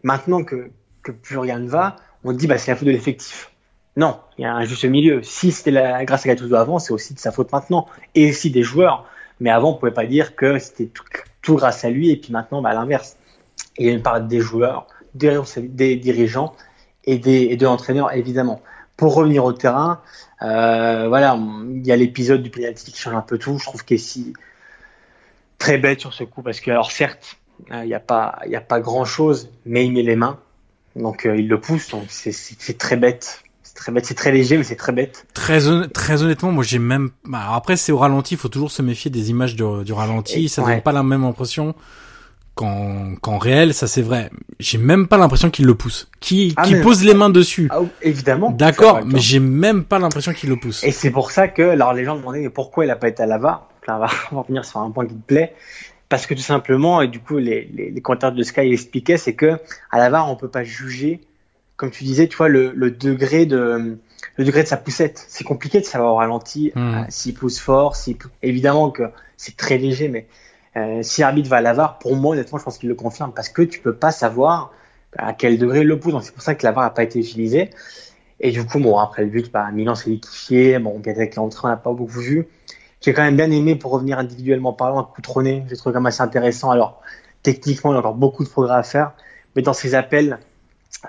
maintenant que, que plus rien ne va, on dit, bah, c'est la faute de l'effectif. Non, il y a un juste milieu. Si c'était la, grâce à Gattuso avant, c'est aussi de sa faute maintenant, et aussi des joueurs. Mais avant, on pouvait pas dire que c'était tout, tout grâce à lui, et puis maintenant, bah, à l'inverse il y a une part des joueurs, des dirigeants et, des, et de l'entraîneur, évidemment. Pour revenir au terrain, euh, voilà, il y a l'épisode du penalty qui change un peu tout. Je trouve qu'Essi très bête sur ce coup parce que, alors certes, euh, il n'y a pas, il y a pas grand chose, mais il met les mains, donc euh, il le pousse, donc c'est- très bête. C'est très bête, c'est très léger, mais c'est très bête. Très, hon- très honnêtement, moi j'ai même. bah, alors après, c'est au ralenti, il faut toujours se méfier des images du, du ralenti. Et- ça ouais. donne pas la même impression qu'en réel, ça c'est vrai. J'ai même pas l'impression qu'il le pousse. Qui, Ah, qui pose les mains dessus. Ah, évidemment. D'accord, mais j'ai même pas l'impression qu'il le pousse. Et c'est pour ça que, alors les gens demandaient pourquoi il a pas été à la VAR. Là, on va, revenir sur un point qui te plaît. Parce que tout simplement, et du coup, les, les, les commentaires de Sky expliquaient, c'est que à la VAR, on peut pas juger, comme tu disais, tu vois, le, le degré de le degré de sa poussette. C'est compliqué de savoir au ralenti euh, s'il pousse fort, s'il évidemment que c'est très léger, mais euh, si l'arbitre va à la VAR, pour moi, honnêtement, je pense qu'il le confirme parce que tu peux pas savoir à quel degré il le pousse. Donc c'est pour ça que la VAR n'a pas été utilisée. Et du coup, bon, après le but, bah, Milan s'est liquéfié. Bon, bien avec l'entrée, on n'a pas beaucoup vu. J'ai quand même bien aimé, pour revenir individuellement parlant, un Coutronnet. J'ai trouvé quand même assez intéressant. Alors, techniquement, il y a encore beaucoup de progrès à faire. Mais dans ses appels,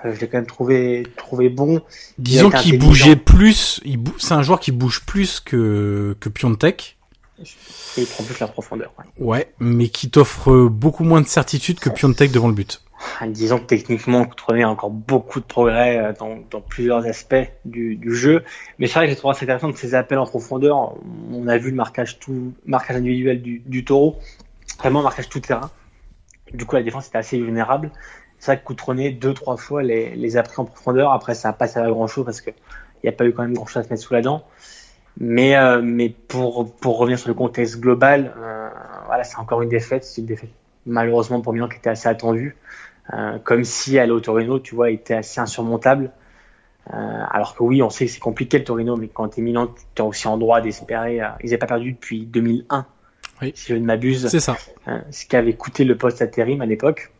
Euh, je l'ai quand même trouvé trouvé bon. Disons qu'il bougeait plus. Il bou... C'est un joueur qui bouge plus que que Piontek. Et il prend plus la profondeur. Ouais, ouais mais qui t'offre beaucoup moins de certitude que Piontek devant le but. Ah, disons que techniquement, Coutronnet a encore beaucoup de progrès euh, dans, dans plusieurs aspects du, du jeu. Mais c'est vrai que j'ai trouvé assez intéressant de ces appels en profondeur. On a vu le marquage tout, marquage individuel du, du taureau. Vraiment marquage tout terrain. Du coup, la défense était assez vulnérable. C'est vrai que Coutronnet, deux, trois fois, les, les a pris en profondeur. Après, ça n'a pas servi à grand chose parce qu'il n'y a pas eu quand même grand chose à se mettre sous la dent. Mais, euh, mais pour, pour revenir sur le contexte global, euh, voilà, c'est encore une défaite. C'est une défaite malheureusement pour Milan qui était assez attendue. Euh, comme si aller au Torino, tu vois, était assez insurmontable. Alors que oui, on sait que c'est compliqué le Torino, mais quand t'es Milan, tu es aussi en droit d'espérer. Ils n'avaient pas perdu depuis 2001, oui. si je ne m'abuse. C'est ça. Ce qui avait coûté le poste à Terim à l'époque,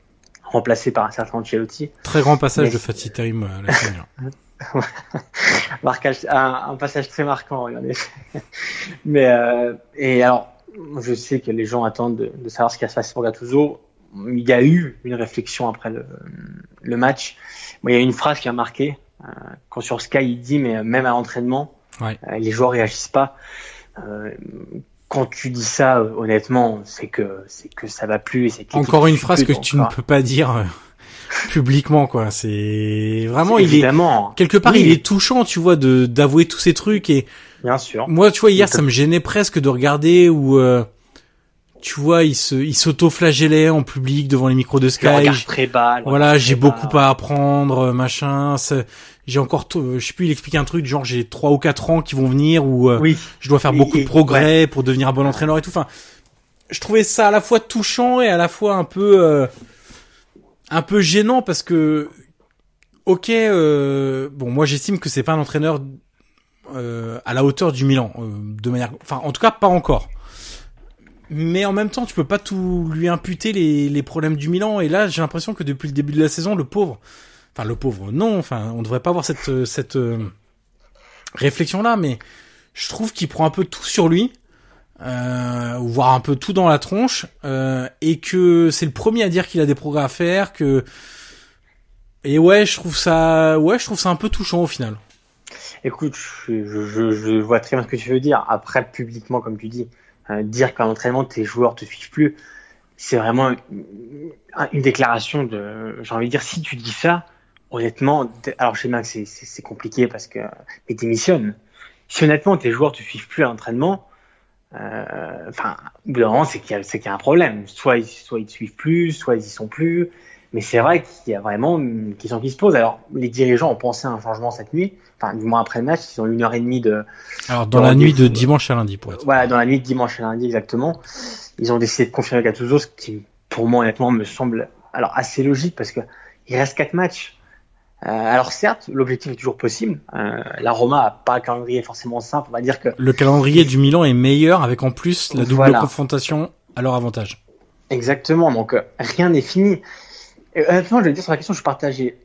remplacé par un certain Ancelotti. Très grand passage mais... de Fatih Terim à la Marquage, un, un, passage très marquant, en effet. mais euh, et alors, je sais que les gens attendent de, de savoir ce qui va se passer pour Gattuso il y a eu une réflexion après le, le match. Bon, il y a une phrase qui a marqué. Euh, quand sur Sky, il dit, mais même à l'entraînement, ouais. euh, les joueurs réagissent pas. Euh, quand tu dis ça, honnêtement, c'est que c'est que ça va plus. Et encore une phrase que tu ne peux pas dire publiquement, quoi. C'est vraiment, il Évidemment. est quelque part, oui. il est touchant, tu vois, de d'avouer tous ces trucs et. Bien sûr. Moi, tu vois, hier, ça me gênait presque de regarder où euh, tu vois, il se, il s'auto-flagellait en public devant les micros de Sky. Très bas, voilà, j'ai beaucoup à apprendre, machin. J'ai encore, je sais plus, il explique un truc, genre j'ai trois ou quatre ans qui vont venir où euh, oui. je dois faire Et- beaucoup et- de progrès ouais. pour devenir un bon entraîneur et tout. Enfin, je trouvais ça à la fois touchant et à la fois un peu, euh, un peu gênant parce que, ok, euh, bon, moi j'estime que c'est pas un entraîneur euh, à la hauteur du Milan, euh, de manière, enfin, en tout cas pas encore. Mais en même temps, tu peux pas tout lui imputer les, les problèmes du Milan. Et là, j'ai l'impression que depuis le début de la saison, le pauvre, enfin le pauvre, non, enfin, on devrait pas avoir cette cette euh, réflexion là, mais je trouve qu'il prend un peu tout sur lui, euh, voire un peu tout dans la tronche, euh, et que c'est le premier à dire qu'il a des progrès à faire, que et ouais, je trouve ça, ouais, je trouve ça un peu touchant au final. Écoute, je, je, je vois très bien ce que tu veux dire. Après, publiquement, comme tu dis, euh, dire qu'à l'entraînement, tes joueurs te suivent plus, c'est vraiment une, déclaration de, j'ai envie de dire, si tu dis ça, honnêtement, alors je sais bien que c'est compliqué parce que, mais démissionne. Si honnêtement tes joueurs te suivent plus à l'entraînement, enfin, au bout d'un moment, c'est qu'il y, qu y, a un problème. Soit ils, soit ils te suivent plus, soit ils y sont plus. Mais c'est vrai qu'il y a vraiment une question qui se pose. Alors, les dirigeants ont pensé à un changement cette nuit. Enfin, du moins après le match, ils ont une heure et demie de. Alors, dans la nuit de dimanche à lundi, pour être. Voilà, dans la nuit de dimanche à lundi, exactement. Ils ont décidé de confirmer Gattuso, ce qui, pour moi, honnêtement, me semble alors assez logique parce que il reste quatre matchs. Euh, alors certes, l'objectif est toujours possible. Euh, la Roma a pas un calendrier forcément simple. On va dire que le calendrier du Milan est meilleur avec en plus la double voilà. confrontation à leur avantage. Exactement. Donc euh, rien n'est fini. Et, honnêtement, je vais dire sur la question, je suis partagé.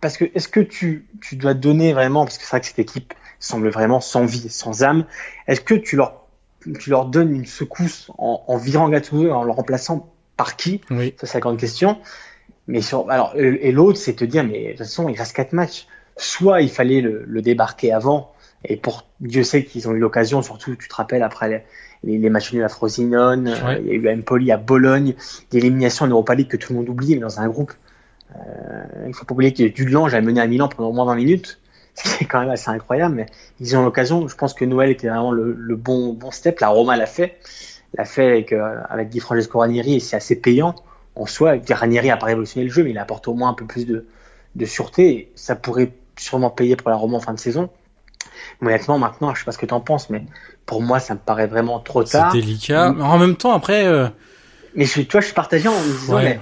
Parce que est-ce que tu, tu dois donner vraiment, parce que c'est vrai que cette équipe semble vraiment sans vie, sans âme, est-ce que tu leur, tu leur donnes une secousse en, en virant Gattuso, en le remplaçant par qui? Oui. Ça, c'est la grande question. Mais sur, alors, et l'autre, c'est te dire, mais de toute façon, il reste quatre matchs. Soit il fallait le, le débarquer avant, et pour Dieu sait qu'ils ont eu l'occasion, surtout, tu te rappelles, après les, les, les matchs nuls à Frosinone, ouais. euh, il y a eu Empoli à Bologne, des éliminations en Europa League que tout le monde oublie, mais dans un groupe. Euh, il faut pas oublier que Dudelange a mené à Milan pendant au moins 20 minutes, ce qui est quand même assez incroyable, mais ils ont l'occasion. Je pense que Noël était vraiment le, le bon, bon step. La Roma l'a fait, l'a fait avec, euh, avec Di Francesco Ranieri, et c'est assez payant en soi. Ranieri a pas révolutionné le jeu, mais il apporte au moins un peu plus de, de sûreté. Et ça pourrait sûrement payer pour la Roma en fin de saison. Mais honnêtement, maintenant, je sais pas ce que tu en penses, mais pour moi, ça me paraît vraiment trop tard. C'est délicat. Mais en même temps, après. Euh... Mais je, toi, je suis partagé en me disant, Ouais. mais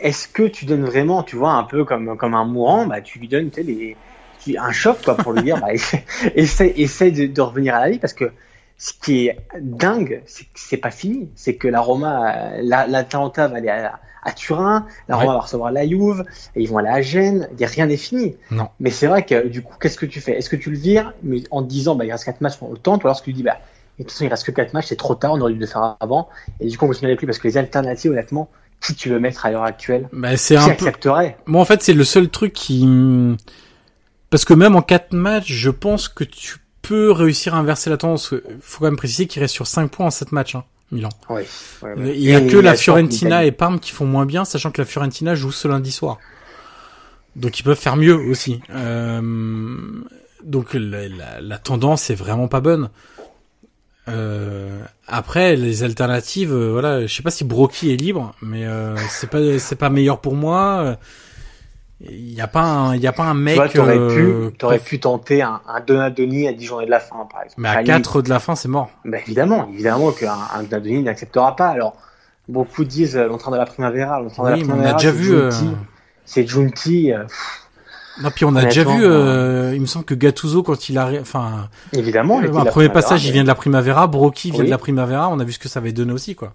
est-ce que tu donnes vraiment, tu vois, un peu comme, comme un mourant, bah, tu lui donnes, tu sais, les, tu- un choc, quoi, pour lui dire, bah, essaie, essaie de, de revenir à la vie, parce que ce qui est dingue, c'est que c'est pas fini. C'est que la Roma, euh, la, l'Atalanta va aller à, à Turin, la Ouais. Roma va recevoir la Juve, et ils vont aller à Gênes, il y a rien n'est fini. Non. Mais c'est vrai que, du coup, qu'est-ce que tu fais? Est-ce que tu le vires, mais en te disant, bah, il reste quatre matchs pour le temps, ou alors est-ce que tu dis, bah, de toute façon, il reste que quatre matchs, c'est trop tard, on aurait dû le faire avant, et du coup, on continue avec lui, parce que les alternatives, honnêtement, qui tu veux mettre à l'heure actuelle? Bah, c'est Qui un peu. accepterait? Moi, en fait, c'est le seul truc qui. Parce que même en 4 matchs, je pense que tu peux réussir à inverser la tendance. Faut quand même préciser qu'il reste sur 5 points en 7 matchs, hein, Milan. Oui. ouais, ouais. Il y a Et que la Fiorentina et Parme qui font moins bien, sachant que la Fiorentina joue ce lundi soir. Donc ils peuvent faire mieux aussi. Euh, donc la, la- la tendance est vraiment pas bonne. Euh, après les alternatives, euh, voilà, je sais pas si Brocky est libre, mais euh, c'est pas c'est pas meilleur pour moi. Il y a pas un il y a pas un Tu mec. vois, t'aurais euh, pu, t'aurais pu tenter un, un Donadoni à 10 journées de la fin, par exemple. Mais à la 4 de la fin, c'est mort. Ben évidemment, évidemment qu'un un Donadoni n'acceptera pas. Alors, beaucoup disent euh, l'entraîneur de la Primavera. L'entraîneur Oui, de la mais on a Primavera, déjà c'est vu. euh. C'est euh, pff, Non, puis on a déjà vu. euh, il me semble que Gattuso quand il arrive, enfin. évidemment. Euh, un premier passage, il vient de la Primavera, Brocchi vient Oui. de la Primavera, on a vu ce que ça avait donné aussi, quoi.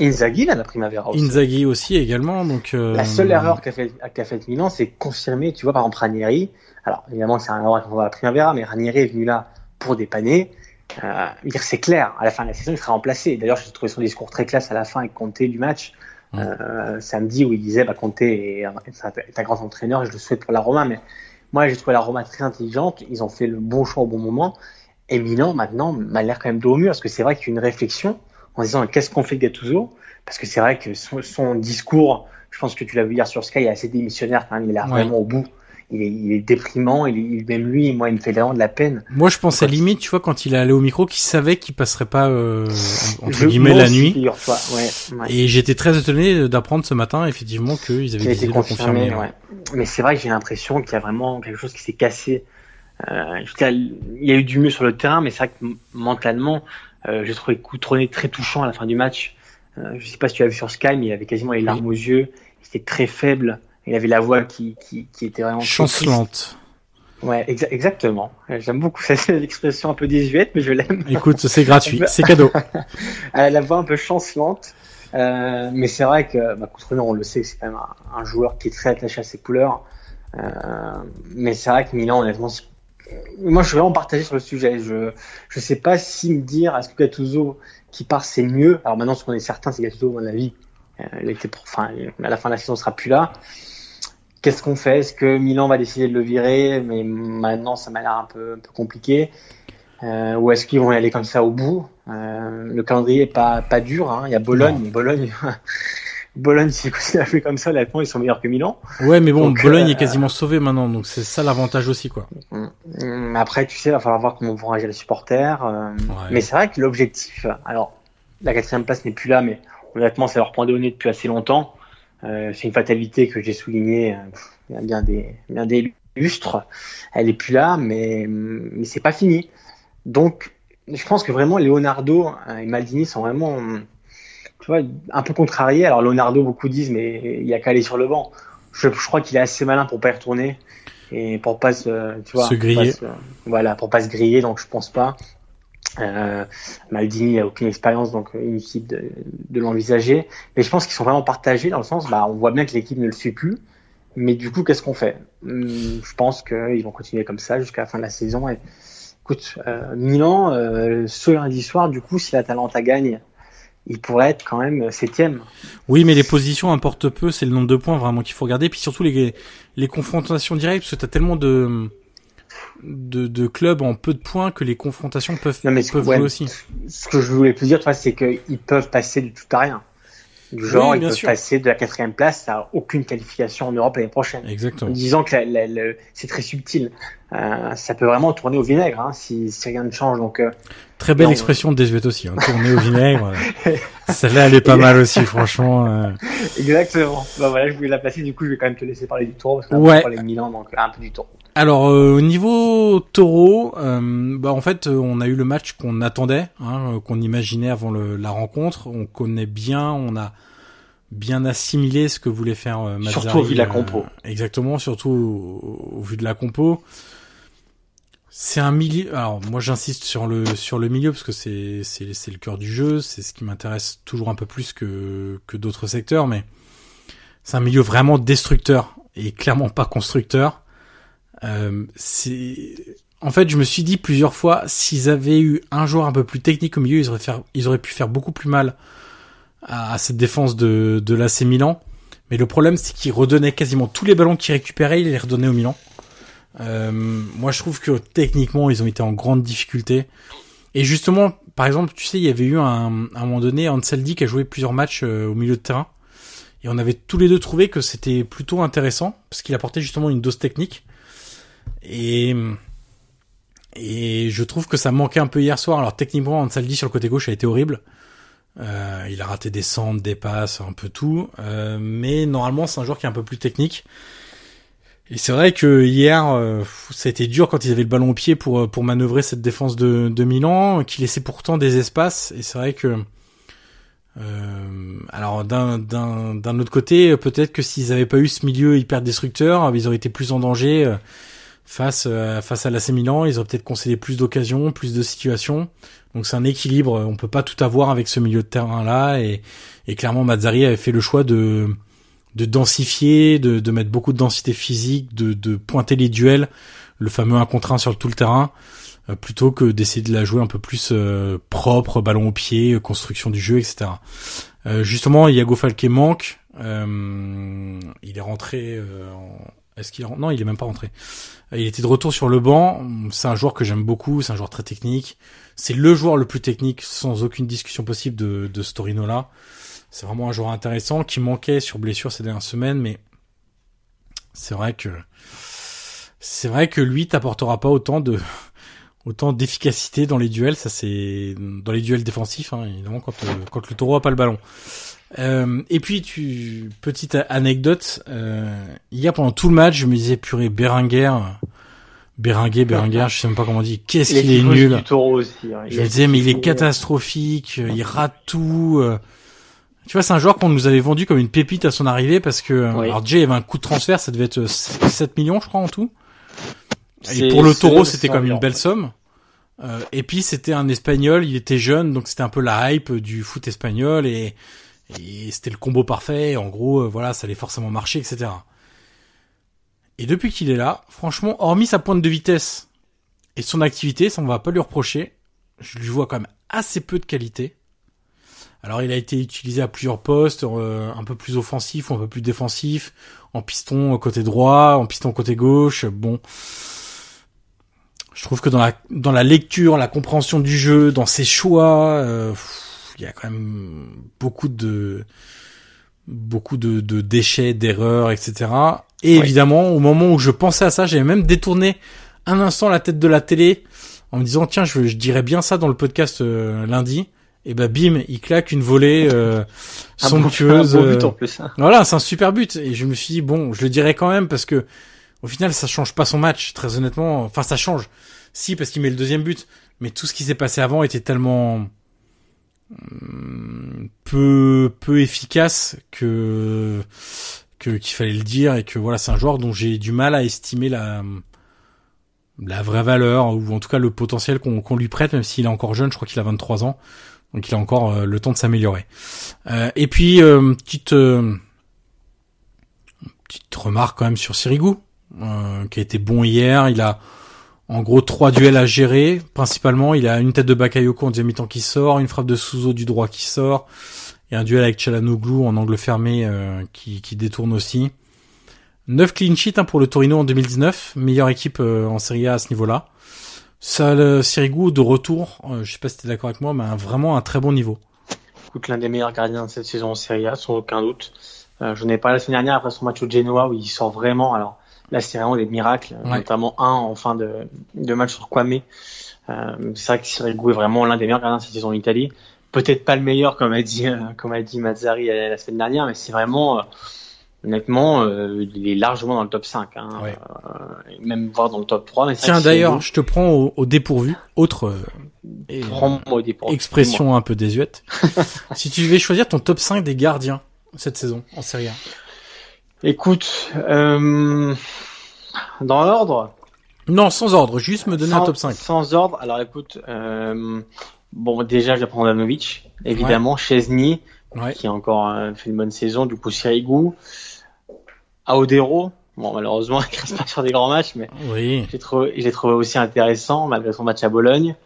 Inzaghi de la Primavera aussi. Inzaghi aussi également, donc... euh, La seule erreur qu'a fait, qu'a fait Milan, c'est confirmer, tu vois, par exemple, Ranieri. Alors, évidemment, c'est un erreur qu'on voit à la Primavera, mais Ranieri est venu là pour dépanner. Euh, dire c'est clair, à la fin de la saison, il sera remplacé. D'ailleurs, j'ai trouvé son discours très classe à la fin avec Conte du match, Mm. euh, samedi, où il disait, bah, Conte est, un- est est grand entraîneur, et je le souhaite pour la Roma, mais moi, j'ai trouvé la Roma très intelligente, ils ont fait le bon choix au bon moment, et Milan, maintenant, m'a l'air quand même dos au mur, parce que c'est vrai qu'il y a une réflexion en disant, qu'est-ce qu'on fait de Gattuso? Parce que c'est vrai que son, son discours, je pense que tu l'as vu hier sur Sky, il est assez démissionnaire quand même, il a l'air Ouais. vraiment au bout. Il est, il est déprimant, il même lui, moi, il me fait vraiment de la peine. Moi, je pensais Quand- limite, tu vois, quand il est allé au micro, qu'il savait qu'il passerait pas, euh, entre Je- guillemets, la nuit. ouais, ouais. Et j'étais très étonné d'apprendre ce matin, effectivement, qu'ils avaient été de le confirmer. confirmé, ouais. Mais c'est vrai que j'ai l'impression qu'il y a vraiment quelque chose qui s'est cassé. Euh, il y a eu du mieux sur le terrain, mais c'est vrai que mentalement, euh, j'ai trouvé Coutronnet très touchant à la fin du match. Euh, je sais pas si tu as vu sur Sky, mais il avait quasiment les larmes aux yeux. Il était très faible. Il avait la voix qui, qui, qui était vraiment Chancelante. Ouais, exa- exactement. J'aime beaucoup cette expression un peu désuète, mais je l'aime. Écoute, c'est gratuit, c'est cadeau. Elle a la voix un peu chancelante. Euh, mais c'est vrai que bah, Coutronnet, on le sait, c'est quand même un, un joueur qui est très attaché à ses couleurs. Euh, mais c'est vrai que Milan, honnêtement, moi je suis vraiment partagé sur le sujet. Je je sais pas si me dire est-ce que Gattuso qui part c'est mieux? Alors maintenant, ce qu'on est certain, c'est que Gattuso, à mon avis, euh, il était, pour- enfin, à la fin de la saison, il sera plus là. Qu'est-ce qu'on fait? Est-ce que Milan va décider de le virer? Mais maintenant, ça m'a l'air un peu, un peu compliqué. Euh, ou est-ce qu'ils vont y aller comme ça au bout? Euh, Le calendrier est pas pas dur. Hein. Il y a Bologne, Bologne, Bologne, continuent à faire comme ça, honnêtement, ils sont meilleurs que Milan. Ouais, mais bon, Donc, Bologne euh, est quasiment sauvé maintenant, donc c'est ça l'avantage aussi, quoi. Hum, Après, tu sais, il va falloir voir comment vont réagir les supporters. Ouais. Mais c'est vrai que l'objectif, alors la quatrième place n'est plus là, mais honnêtement, c'est leur point de nez depuis assez longtemps. Euh, c'est une fatalité que j'ai souligné il y a bien des, bien des lustres. Elle est plus là, mais, mais c'est pas fini. Donc, je pense que vraiment Leonardo euh, et Maldini sont vraiment, tu vois, un peu contrariés. Alors Leonardo, beaucoup disent, mais il y a qu'à aller sur le banc. Je, je crois qu'il est assez malin pour pas y retourner et pour pas se, tu vois, Se pour griller. pas se- voilà, pour pas se griller. Donc je pense pas. Euh, Maldini a aucune expérience, donc euh, inutile de, de l'envisager. Mais je pense qu'ils sont vraiment partagés dans le sens, bah, on voit bien que l'équipe ne le suit plus. Mais du coup, qu'est-ce qu'on fait? Hum, Je pense qu'ils vont continuer comme ça jusqu'à la fin de la saison. Et écoute, euh, Milan, euh, ce lundi soir, du coup, si l'Atalanta gagne, il pourrait être quand même septième. Oui, mais les positions importent peu, c'est le nombre de points vraiment qu'il faut regarder. Puis surtout les, les confrontations directes, parce que t'as tellement de, de, de clubs en peu de points que les confrontations peuvent, Non, mais ce- peuvent ouais, jouer aussi. Ce que je voulais plus dire, tu vois, c'est qu'ils peuvent passer du tout à rien. Du genre, Oui, ils peuvent sûr. passer de la quatrième place à aucune qualification en Europe l'année prochaine. en Exactement. disant que c'est très subtil. Euh, ça peut vraiment tourner au vinaigre hein, si, si rien ne change. Donc, euh, Très belle Non, expression de désuète aussi, hein, tourner au vinaigre. euh. Celle-là, elle est pas mal aussi, franchement. exactement. Bah voilà, je voulais la placer. Du coup, je vais quand même te laisser parler du tour parce qu'on Ouais. a parlé de Milan, donc un peu du tour. Alors euh, au niveau taureau, euh, bah en fait euh, on a eu le match qu'on attendait, hein, qu'on imaginait avant le- la rencontre. On connaît bien, on a bien assimilé ce que voulait faire euh. Surtout au vu de la compo. exactement, surtout au, au vu de la compo. C'est un milieu. Alors moi j'insiste sur le sur le milieu parce que c'est c'est c'est le cœur du jeu, c'est ce qui m'intéresse toujours un peu plus que que d'autres secteurs, mais c'est un milieu vraiment destructeur et clairement pas constructeur. Euh, c'est en fait, je me suis dit plusieurs fois, s'ils avaient eu un joueur un peu plus technique au milieu, ils auraient, ils pu faire beaucoup plus mal à, cette défense de, de l'AC Milan. Mais le problème, c'est qu'il redonnait quasiment tous les ballons qu'il récupérait, il les redonnait au Milan. Euh, moi, je trouve que techniquement, ils ont été en grande difficulté. Et justement, par exemple, tu sais, il y avait eu un, à un moment donné Anseldi qui a joué plusieurs matchs euh, au milieu de terrain. Et on avait tous les deux trouvé que c'était plutôt intéressant, parce qu'il apportait justement une dose technique. Et, et je trouve que ça manquait un peu hier soir. Alors techniquement, Anseldi sur le côté gauche a été horrible. Euh, il a raté des centres, des passes, un peu tout. Euh, mais normalement, c'est un joueur qui est un peu plus technique. Et c'est vrai que hier, euh, ça a été dur quand ils avaient le ballon au pied pour pour manœuvrer cette défense de, de Milan, qui laissait pourtant des espaces. Et c'est vrai que, euh, alors d'un d'un d'un autre côté, peut-être que s'ils avaient pas eu ce milieu hyper destructeur, ils auraient été plus en danger euh, face face à l'AC Milan. Ils auraient peut-être concédé plus d'occasions, plus de situations. Donc c'est un équilibre. On peut pas tout avoir avec ce milieu de terrain là. Et et clairement, Mazzari avait fait le choix de de densifier, de, de mettre beaucoup de densité physique, de, de pointer les duels, le fameux 1 contre 1 sur tout le terrain, euh, plutôt que d'essayer de la jouer un peu plus euh, propre, ballon au pied, construction du jeu, etc. Euh, justement, Iago Falque manque. il est rentré. En... Est-ce qu'il est... Non, il est même pas rentré. Il était de retour sur le banc. C'est un joueur que j'aime beaucoup. C'est un joueur très technique. C'est le joueur le plus technique, sans aucune discussion possible de, de ce là. C'est vraiment un joueur intéressant qui manquait sur blessure ces dernières semaines, mais c'est vrai que c'est vrai que lui t'apportera pas autant de autant d'efficacité dans les duels. Ça c'est dans les duels défensifs, hein, évidemment quand euh, quand le Taureau a pas le ballon. Euh, et puis tu petite anecdote, euh, hier pendant tout le match, je me disais purée Berenguer, Berenguer, Berenguer, je sais même pas comment on dit. Qu'est-ce qu'il est nul. Aussi, hein. Je me disais mais il est catastrophique, il rate tout. Euh, tu vois, c'est un joueur qu'on nous avait vendu comme une pépite à son arrivée parce que, euh, alors Jay avait un coût de transfert, ça devait être 7 euh, millions, je crois, en tout. Et pour le taureau, c'était comme une belle somme. Euh, et puis, c'était un espagnol, il était jeune, donc c'était un peu la hype du foot espagnol et, et c'était le combo parfait. En gros, euh, voilà, ça allait forcément marcher, etc. Et depuis qu'il est là, franchement, hormis sa pointe de vitesse et son activité, ça on va pas lui reprocher. Je lui vois quand même assez peu de qualité. Alors il a été utilisé à plusieurs postes, euh, un peu plus offensif ou un peu plus défensif, en piston côté droit, en piston côté gauche. Bon, je trouve que dans la dans la lecture, la compréhension du jeu, dans ses choix, euh, il y a quand même beaucoup de beaucoup de, de déchets, d'erreurs, etc. Et évidemment, au moment où je pensais à ça, j'avais même détourné un instant la tête de la télé en me disant tiens, je, je dirais bien ça dans le podcast euh, lundi et bah bim, il claque une volée euh, somptueuse. Un beau but en plus. Hein. Voilà, c'est un super but. Et je me suis dit bon, je le dirais quand même parce que au final, ça change pas son match, très honnêtement. Enfin, ça change. Si, parce qu'il met le deuxième but. Mais tout ce qui s'est passé avant était tellement peu peu efficace que qu'il fallait le dire et que voilà, c'est un joueur dont j'ai du mal à estimer la la vraie valeur ou en tout cas le potentiel qu'on qu'on lui prête même s'il est encore jeune, je crois qu'il a 23 ans. Donc il a encore euh, le temps de s'améliorer. Euh, et puis euh, petite petite remarque quand même sur Sirigu, qui a été bon hier. Il a en gros trois duels à gérer. Principalement, il a une tête de Bakayoko en deuxième mi-temps qui sort, une frappe de Souzo du droit qui sort, et un duel avec Chalanoglu en angle fermé qui, qui détourne aussi. 9 clean sheets hein, pour le Torino en 2019, meilleure équipe en Serie A à ce niveau-là. Ça, le Sirigu de retour, euh, je sais pas si tu es d'accord avec moi, mais vraiment un très bon niveau. Écoute, l'un des meilleurs gardiens de cette saison en Serie A, sans aucun doute. Euh, je n'ai pas la semaine dernière après son match au Genoa où il sort vraiment. Alors là, c'est vraiment des miracles, notamment un en fin de, de match sur Kwame. Euh, c'est vrai que Sirigu est vraiment l'un des meilleurs gardiens de cette saison en Italie. Peut-être pas le meilleur, comme a dit, euh, comme a dit Mazzari la semaine dernière, mais c'est vraiment honnêtement, euh, il est largement dans le top 5, hein, euh, même voire dans le top 3. Mais Tiens, d'ailleurs, je te prends au, dépourvu. Autre euh, dépourvu, expression un peu désuète. si tu devais choisir ton top 5 des gardiens cette saison en Serie A. Écoute, dans l'ordre? Non, sans ordre, juste me donner un top 5. Sans ordre, alors écoute, bon déjà je vais prendre Danovic, évidemment, Chesney, qui a encore fait une bonne saison, du coup Sirigu, Aodero, bon malheureusement il reste pas sur des grands matchs, mais oui. j'ai trouvé, j'ai trouvé aussi intéressant malgré son match à Bologne.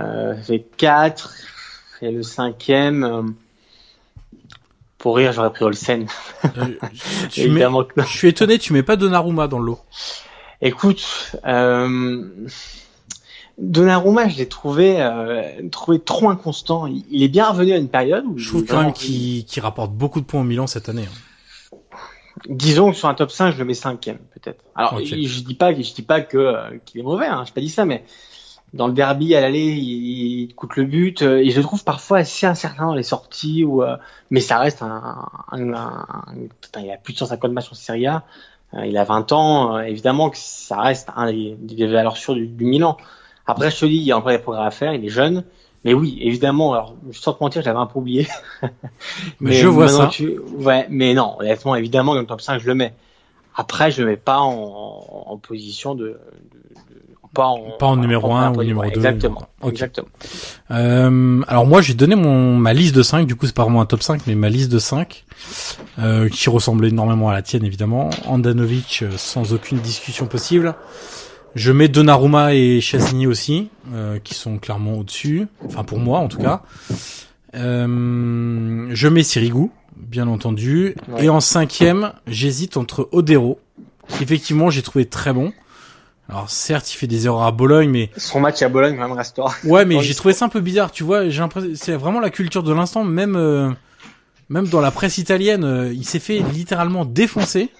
Euh, fait 4, et le cinquième. Pour rire, j'aurais pris Olsen. Euh, tu mets- Évidemment que non. je suis étonné, tu mets pas Donnarumma dans le lot. Écoute, euh, Donnarumma, je l'ai trouvé, euh, trouvé trop inconstant. Il, il est bien revenu à une période où Je trouve quand même qu'il rapporte beaucoup de points au Milan cette année. hein. Disons que sur un top 5, je le mets cinquième, peut-être. Alors, je, je dis pas, je dis pas que euh, qu'il est mauvais, hein, j'ai pas dit ça, mais dans le derby à l'aller, il, il coûte le but euh, et je trouve parfois assez incertain dans les sorties. Ou, euh, mais ça reste un, un, un- un- putain, il a plus de 150 matchs en Serie A. euh, il a 20 ans, euh, évidemment que ça reste un des, des valeurs sûres du, du Milan. Après, je te dis, il y a encore des progrès à faire, il est jeune. Mais oui, évidemment, alors, sans te mentir, je l'avais un peu oublié. Mais je vois ça. tu- Ouais, mais non, honnêtement, évidemment, dans le top 5, je le mets. Après, je le mets pas en, en position de- pas en, Pas en numéro un ou position. numéro Ouais, deux. Exactement. Ok. Exactement. Euh, alors moi j'ai donné mon ma liste de 5, du coup c'est pas vraiment un top 5 mais ma liste de 5 euh, qui ressemblait énormément à la tienne évidemment. Andanovic euh, sans aucune discussion possible. Je mets Donnarumma et Chazini aussi euh, qui sont clairement au-dessus, enfin pour moi en tout cas. Euh, je mets Sirigu bien entendu Ouais. et en cinquième j'hésite entre Odero qui effectivement j'ai trouvé très bon. Alors certes il fait des erreurs à Bologne mais Son match à Bologne, même, restaure. Ouais, mais j'ai trouvé ça un peu bizarre, tu vois. J'ai l'impression, c'est vraiment la culture de l'instant. Même, euh, même dans la presse italienne, euh, il s'est fait littéralement défoncer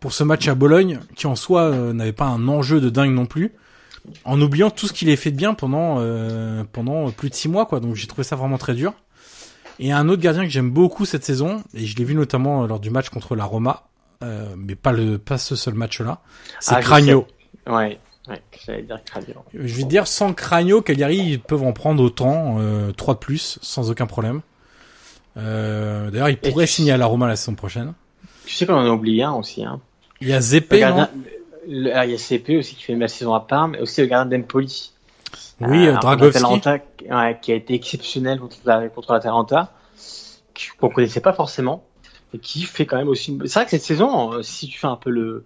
pour ce match à Bologne, qui en soi euh, n'avait pas un enjeu de dingue non plus, en oubliant tout ce qu'il a fait de bien pendant euh, pendant plus de six mois, quoi. Donc j'ai trouvé ça vraiment très dur. Et un autre gardien que j'aime beaucoup cette saison, et je l'ai vu notamment euh, lors du match contre la Roma, euh, mais pas le pas ce seul match-là, c'est Ah, Cragno. Ouais, ouais, j'allais dire Cradio. Je vais dire, sans Cragno, Cagliari, ils peuvent en prendre autant, euh, 3 de plus, sans aucun problème. Euh, D'ailleurs, il Et pourrait tu- signer à la Roma la saison prochaine. Tu sais qu'on en a oublié un aussi, hein. Il y a non gardien, le- ah, il y a CP aussi qui fait une belle saison à part, mais aussi le gardien d'Empoli. Oui, euh, Dragovski. ouais, qui a été exceptionnel contre la, contre l'Atalanta, qui- qu'on connaissait pas forcément, et qui fait quand même aussi. une- C'est vrai que cette saison, euh, si tu fais un peu le,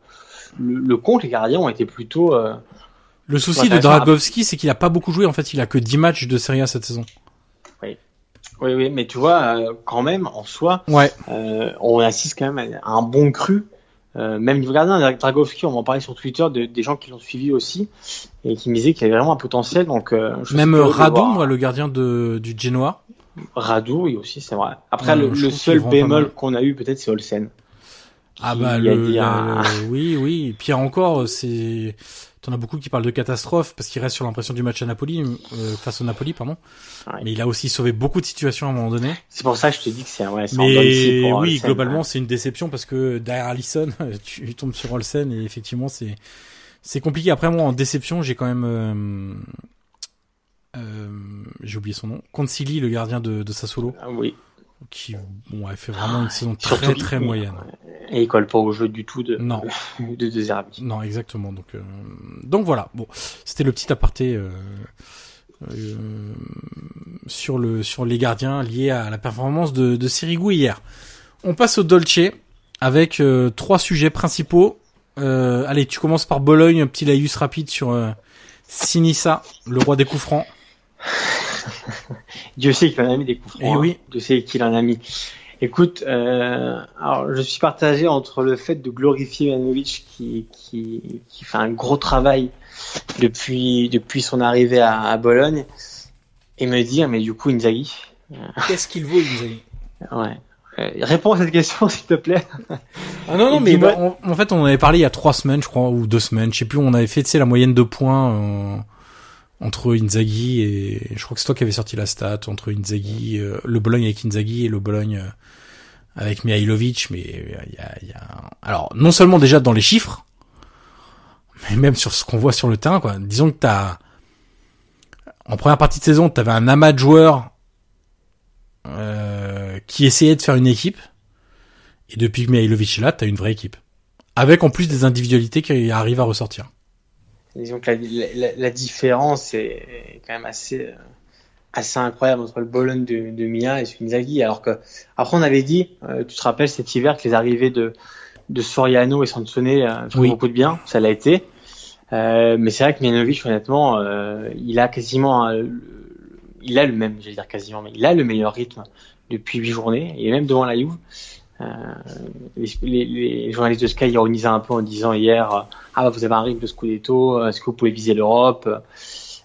le, le compte, les gardiens ont été plutôt. euh, Le souci de. Dragovski, c'est qu'il a pas beaucoup joué. En fait, il a que 10 matchs de Serie A cette saison. Oui, oui, mais tu vois, euh, quand même, en soi, Ouais. euh, on assiste quand même à un bon cru. Euh, même niveau gardien, Dragovski, on m'en parlait sur Twitter, de, des gens qui l'ont suivi aussi, et qui me disaient qu'il avait vraiment un potentiel. Donc, je Même Radou, moi, le gardien de, du Genoa. Radou, oui, aussi, c'est vrai. Après, Ouais, le, le seul bémol qu'on a eu, peut-être, c'est Olsen. Ah bah le, un- le- oui oui. Pire encore c'est t'en as beaucoup qui parlent de catastrophe parce qu'il reste sur l'impression du match à Napoli euh, face au Napoli pardon. Ouais. mais il a aussi sauvé beaucoup de situations à un moment donné. C'est pour ça que je te dis que c'est ouais, mais pour oui Olsen, globalement ouais. c'est une déception parce que derrière Allison tu tombes sur Olsen et effectivement c'est c'est compliqué. Après moi en déception j'ai quand même euh, euh, j'ai oublié son nom. Concili le gardien de, de Sassuolo. Ah oui. qui bon a fait vraiment une saison très Surtout très moyenne Et il colle pas au jeu du tout de, Non. de, de, Zerbi. Non, exactement. Donc, euh, donc voilà. Bon, c'était le petit aparté euh, euh, sur le sur les gardiens liés à la performance de, de Sirigu hier. On passe au Dolce avec euh, trois sujets principaux. Euh, allez, tu commences par Bologne, un petit laïus rapide sur euh, Sinissa, le roi des coups francs. Dieu sait qu'il en a mis des coups francs. Eh hein. oui. Dieu sait qu'il en a mis. Écoute, euh, alors je suis partagé entre le fait de glorifier Ivanovic qui, qui, qui fait un gros travail depuis, depuis son arrivée à, à Bologne et me dire, mais du coup, Inzaghi. Qu'est-ce qu'il vaut, Inzaghi? Ouais. Euh, réponds à cette question, s'il te plaît. Ah non, non, Et mais bah, en, en fait, on en avait parlé il y a trois semaines, je crois, ou deux semaines, je sais plus, on avait fait, tu sais, la moyenne de points euh, entre Inzaghi et... Je crois que c'est toi qui avais sorti la stat, entre Inzaghi, euh, le Bologne avec Inzaghi et le Bologne euh, avec Mihailovic, mais euh, il y a, il y a... Alors, non seulement déjà dans les chiffres, mais même sur ce qu'on voit sur le terrain, quoi. Disons que t'as... En première partie de saison, t'avais un amas de joueurs euh, qui essayaient de faire une équipe, et depuis que Mihailovic est là, t'as une vraie équipe. Avec en plus des individualités qui arrivent à ressortir. Disons que la, la, la différence est quand même assez, euh, assez incroyable entre le Bologne de, de Mia et d'Inzaghi. Alors que, après, on avait dit, euh, tu te rappelles cet hiver que les arrivées de, de Soriano et Sansone euh, font Oui. beaucoup de bien. Ça l'a été. Euh, mais c'est vrai que Mianovic, honnêtement, il a quasiment, le- il a le même, j'allais dire quasiment, mais il a le meilleur rythme depuis huit journées. Il est même devant la Juve. Euh, les, les, journalistes de Sky ironisaient un peu en disant hier euh, ah vous avez un rythme de Scudetto, euh, est-ce que vous pouvez viser l'Europe?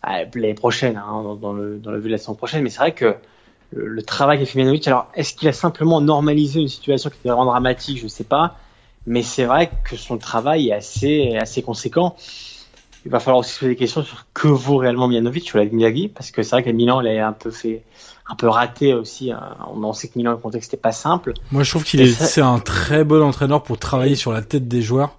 L'année prochaine, hein, dans, le dans le vue de la saison prochaine. Mais c'est vrai que le, travail qu'a fait Mianovic, alors est-ce qu'il a simplement normalisé une situation qui était vraiment dramatique, je sais pas, mais c'est vrai que son travail est assez assez conséquent. Il va falloir aussi se poser des questions sur que vaut réellement Mianovic sur la Miyagi, parce que c'est vrai qu'à Milan, il a un peu fait un peu raté aussi. Hein. On sait que Milan, le contexte n'était pas simple. Moi, je trouve qu'il est, c'est un très bon entraîneur pour travailler sur la tête des joueurs.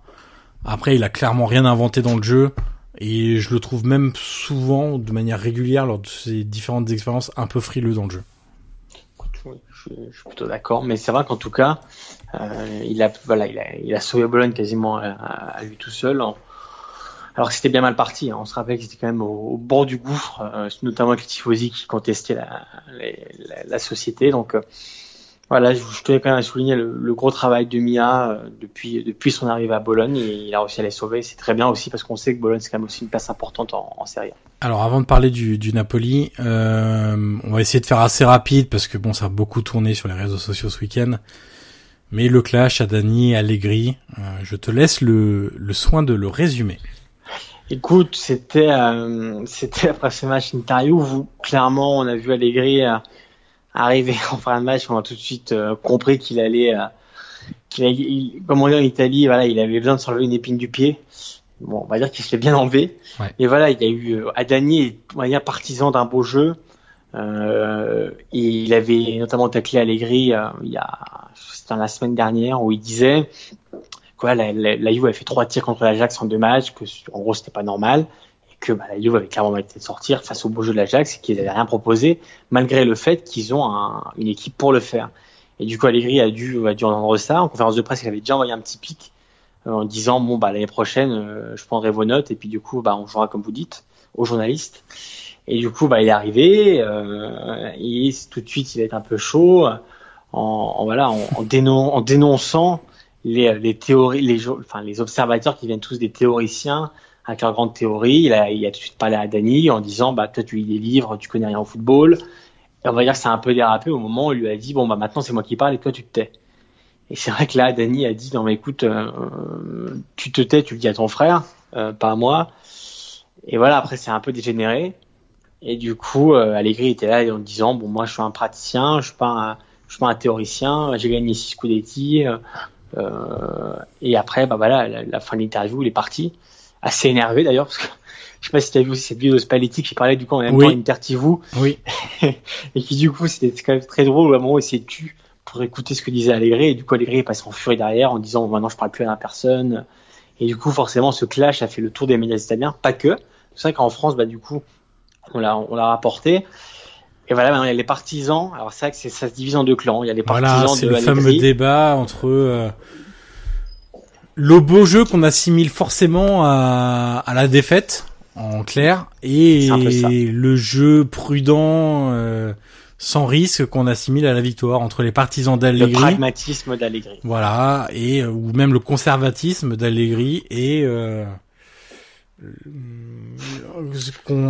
Après, il a clairement rien inventé dans le jeu. Et je le trouve même souvent, de manière régulière, lors de ses différentes expériences, un peu frileux dans le jeu. Je, suis plutôt d'accord, mais c'est vrai qu'en tout cas, euh, il a, voilà, il a, il a sauvé Bologne quasiment à, à lui tout seul en, alors que c'était bien mal parti. Hein. On se rappelle qu'ils étaient quand même au, bord du gouffre, euh, notamment avec les tifosi qui contestaient la, la, la société. Donc euh, voilà, je, tenais quand même à souligner le, gros travail de Mia euh, depuis depuis son arrivée à Bologne. Et il a réussi à les sauver. C'est très bien aussi parce qu'on sait que Bologne c'est quand même aussi une place importante en, en Serie A. Alors avant de parler du, du Napoli, on va essayer de faire assez rapide parce que bon, ça a beaucoup tourné sur les réseaux sociaux ce week-end. Mais le clash à Dani Allegri, je te laisse le, le soin de le résumer. Écoute, c'était euh, c'était après ce match interview où clairement on a vu Allegri euh, arriver en fin de match, on a tout de suite euh, compris qu'il allait qu'il comme on dit en Italie, voilà, il avait besoin de s'enlever une épine du pied. Bon, on va dire qu'il se l'est bien enlevé. Et voilà, il y a eu Adani, on va dire partisan d'un beau jeu. et il avait notamment taclé Allegri il y a c'était la semaine dernière où il disait quoi, la, la, la Juve avait fait trois tirs contre l'Ajax en deux matchs, que en gros c'était pas normal, et que bah, la Juve avait clairement été de sortir face au beau jeu de l'Ajax et qu'ils n'avaient rien proposé, malgré le fait qu'ils ont un, une équipe pour le faire. Et du coup, Allegri a dû, a dû entendre ça. En conférence de presse, il avait déjà envoyé un petit pic euh, en disant bon bah l'année prochaine, euh, je prendrai vos notes et puis du coup bah on jouera comme vous dites aux journalistes. Et du coup bah il est arrivé euh, et tout de suite il va être un peu chaud en, en voilà en, en, en dénonçant les, les théories, les, enfin, les observateurs qui viennent tous des théoriciens avec leurs grandes théories. Il a, a tout de suite parlé à Dany en disant, bah, toi, tu lis des livres, tu connais rien au football. Et on va dire que c'est un peu dérapé au moment où il lui a dit, bon, bah, maintenant, c'est moi qui parle et toi, tu te tais. Et c'est vrai que là, Dany a dit, non, mais écoute, euh, tu te tais, tu le dis à ton frère, euh, pas à moi. Et voilà, après, c'est un peu dégénéré. Et du coup, euh, Allegri était là en disant, bon, moi, je suis un praticien, je suis pas je suis pas un théoricien, j'ai gagné six Scudetti, euh, et après, bah voilà, la, la fin de l'interview, il est parti, assez énervé d'ailleurs, parce que je sais pas si tu as vu aussi cette vidéo de Spalletti qui parlait du coup en même oui. temps Intertivou. Oui. et qui du coup, c'était quand même très drôle, à un moment, il s'est tu pour écouter ce que disait Allegri, et du coup, Allegri est passé en furie derrière en disant, maintenant, je parle plus à la personne. Et du coup, forcément, ce clash a fait le tour des médias italiens, pas que. C'est vrai qu'en France, bah, du coup, on l'a, on l'a rapporté. Et voilà, maintenant il y a les partisans. Alors c'est vrai que ça se divise en deux clans. Il y a les partisans voilà, c'est le fameux débat entre euh, le beau jeu qu'on assimile forcément à, à, la défaite, en clair, et le jeu prudent, euh, sans risque qu'on assimile à la victoire entre les partisans d'Allegri. Le pragmatisme d'Allegri. Voilà, et euh, ou même le conservatisme d'Allegri et euh,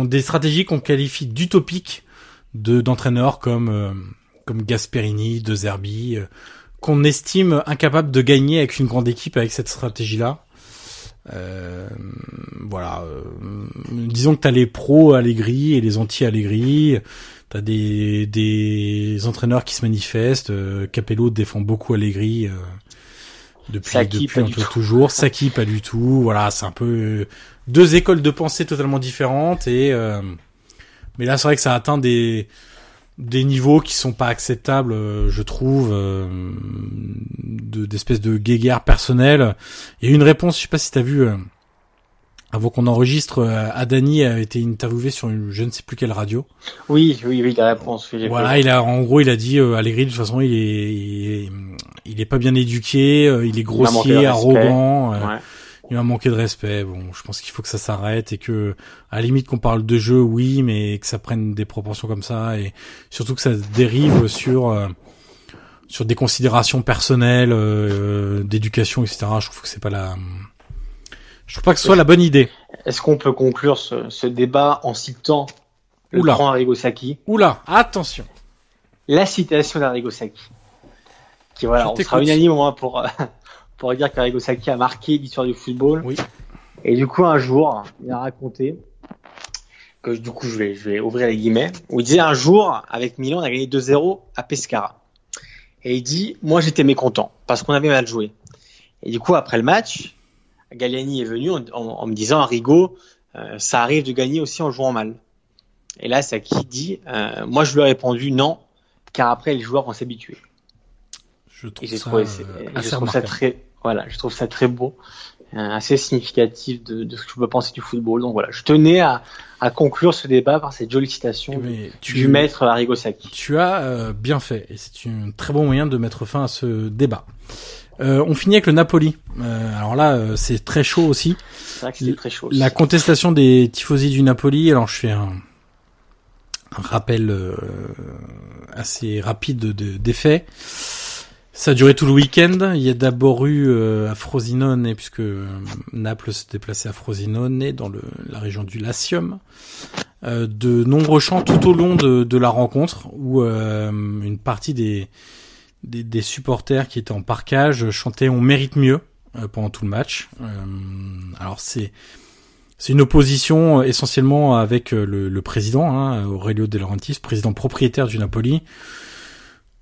des stratégies qu'on qualifie d'utopiques de d'entraîneurs comme euh, comme Gasperini, De Zerbi, euh, qu'on estime incapable de gagner avec une grande équipe avec cette stratégie-là. Euh, voilà. Euh, disons que t'as les pros Allegri et les anti-Allegri. T'as des, des entraîneurs qui se manifestent. Capello défend beaucoup Allegri depuis, Saki, depuis un peu toujours. Saki pas du tout. Voilà, c'est un peu deux écoles de pensée totalement différentes et mais là, c'est vrai que ça atteint des des niveaux qui sont pas acceptables, euh, je trouve, euh, d'espèces de, guéguerre personnelle. Il y a eu une réponse, je sais pas si t'as vu, euh, avant qu'on enregistre, euh, Adani a été interviewé sur une, je ne sais plus quelle radio. Oui, oui, oui, la réponse. voilà, il a, en gros, il a dit, euh, Allegri, de toute façon, il est, il est, il est pas bien éduqué, il est grossier, arrogant. Ouais il m'a manqué de respect. Bon, je pense qu'il faut que ça s'arrête et que, à la limite, qu'on parle de jeu, oui, mais que ça prenne des proportions comme ça et surtout que ça dérive sur euh, sur des considérations personnelles, euh, d'éducation, etc. Je trouve que c'est pas la, je trouve pas que ce soit la bonne idée. Est-ce qu'on peut conclure ce, ce, débat en citant le Oula. grand Arrigo Sacchi Oula, attention. la citation d'Arrigo Sacchi. Qui voilà, on sera unanime moins pour, pour dire qu'Arrigo Sacchi a marqué l'histoire du football. Oui. Et du coup, un jour, il a raconté que du coup, je vais, je vais ouvrir les guillemets, où il disait un jour, avec Milan, on a gagné 2-0 à Pescara. Et il dit, moi j'étais mécontent parce qu'on avait mal joué. Et du coup, après le match, Galliani est venu en, me disant, Arrigo, euh, ça arrive de gagner aussi en jouant mal. Et là, qui dit, euh, moi je lui ai répondu non, car après les joueurs vont s'habituer. Je trouve, ça, trouvé, euh, je trouve ça très, voilà, je trouve ça très beau, assez significatif de, de, ce que je peux penser du football. Donc voilà, je tenais à, à conclure ce débat par cette jolie citation tu, du maître Arrigo Sacchi. Tu as euh, bien fait, et c'est un très bon moyen de mettre fin à ce débat. Euh, on finit avec le Napoli. Euh, alors là, euh, c'est très chaud aussi. C'est vrai que très chaud. La contestation des tifosi du Napoli. Alors je fais un, un rappel euh, assez rapide de, des faits. Ça a duré tout le week-end. Il y a d'abord eu à Frosinone, puisque Naples se déplaçait à Frosinone, dans le, la région du Latium, de nombreux chants tout au long de, de la rencontre, où une partie des des, des, supporters qui étaient en parcage chantaient "On mérite mieux" euh, pendant tout le match. Euh, alors c'est c'est une opposition euh, essentiellement avec le, le président hein, Aurelio De Laurentiis, président propriétaire du Napoli.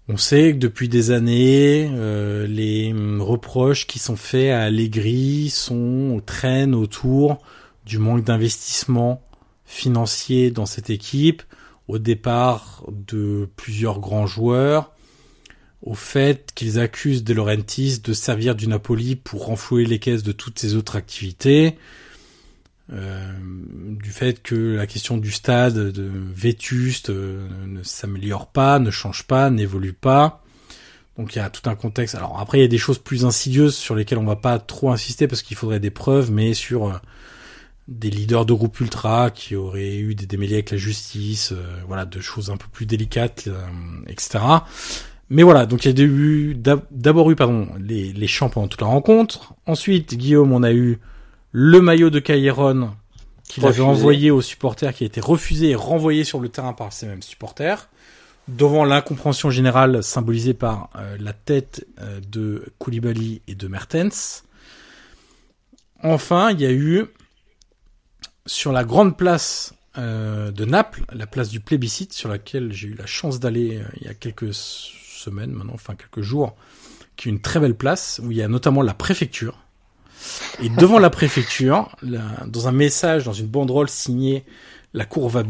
On sait que depuis des années, euh, les reproches qui sont faits à Allegri sont traînent autour du manque d'investissement financier dans cette équipe, au départ de plusieurs grands joueurs, au fait qu'ils accusent De Laurentiis de servir du Napoli pour renflouer les caisses de toutes ses autres activités, euh, du fait que la question du stade de vétuste euh, ne s'améliore pas, ne change pas, n'évolue pas. Donc il y a tout un contexte. Alors après il y a des choses plus insidieuses sur lesquelles on va pas trop insister parce qu'il faudrait des preuves, mais sur euh, des leaders de groupes ultra qui auraient eu des démêlés avec la justice, voilà, de choses un peu plus délicates, etc. Mais voilà, donc il y a d'abord eu pardon les, les chants pendant toute la rencontre. Ensuite, Guillaume, on a eu le maillot de Cailleron qu'il avait envoyé aux supporters, qui a été refusé et renvoyé sur le terrain par ces mêmes supporters, devant l'incompréhension générale symbolisée par euh, la tête euh, de Koulibaly et de Mertens. Enfin, il y a eu sur la grande place euh, de Naples, la place du plébiscite, sur laquelle j'ai eu la chance d'aller il y a quelques semaines maintenant, enfin quelques jours, qui est une très belle place où il y a notamment la préfecture. Et devant la préfecture, dans un message, dans une banderole signée la Cour euh,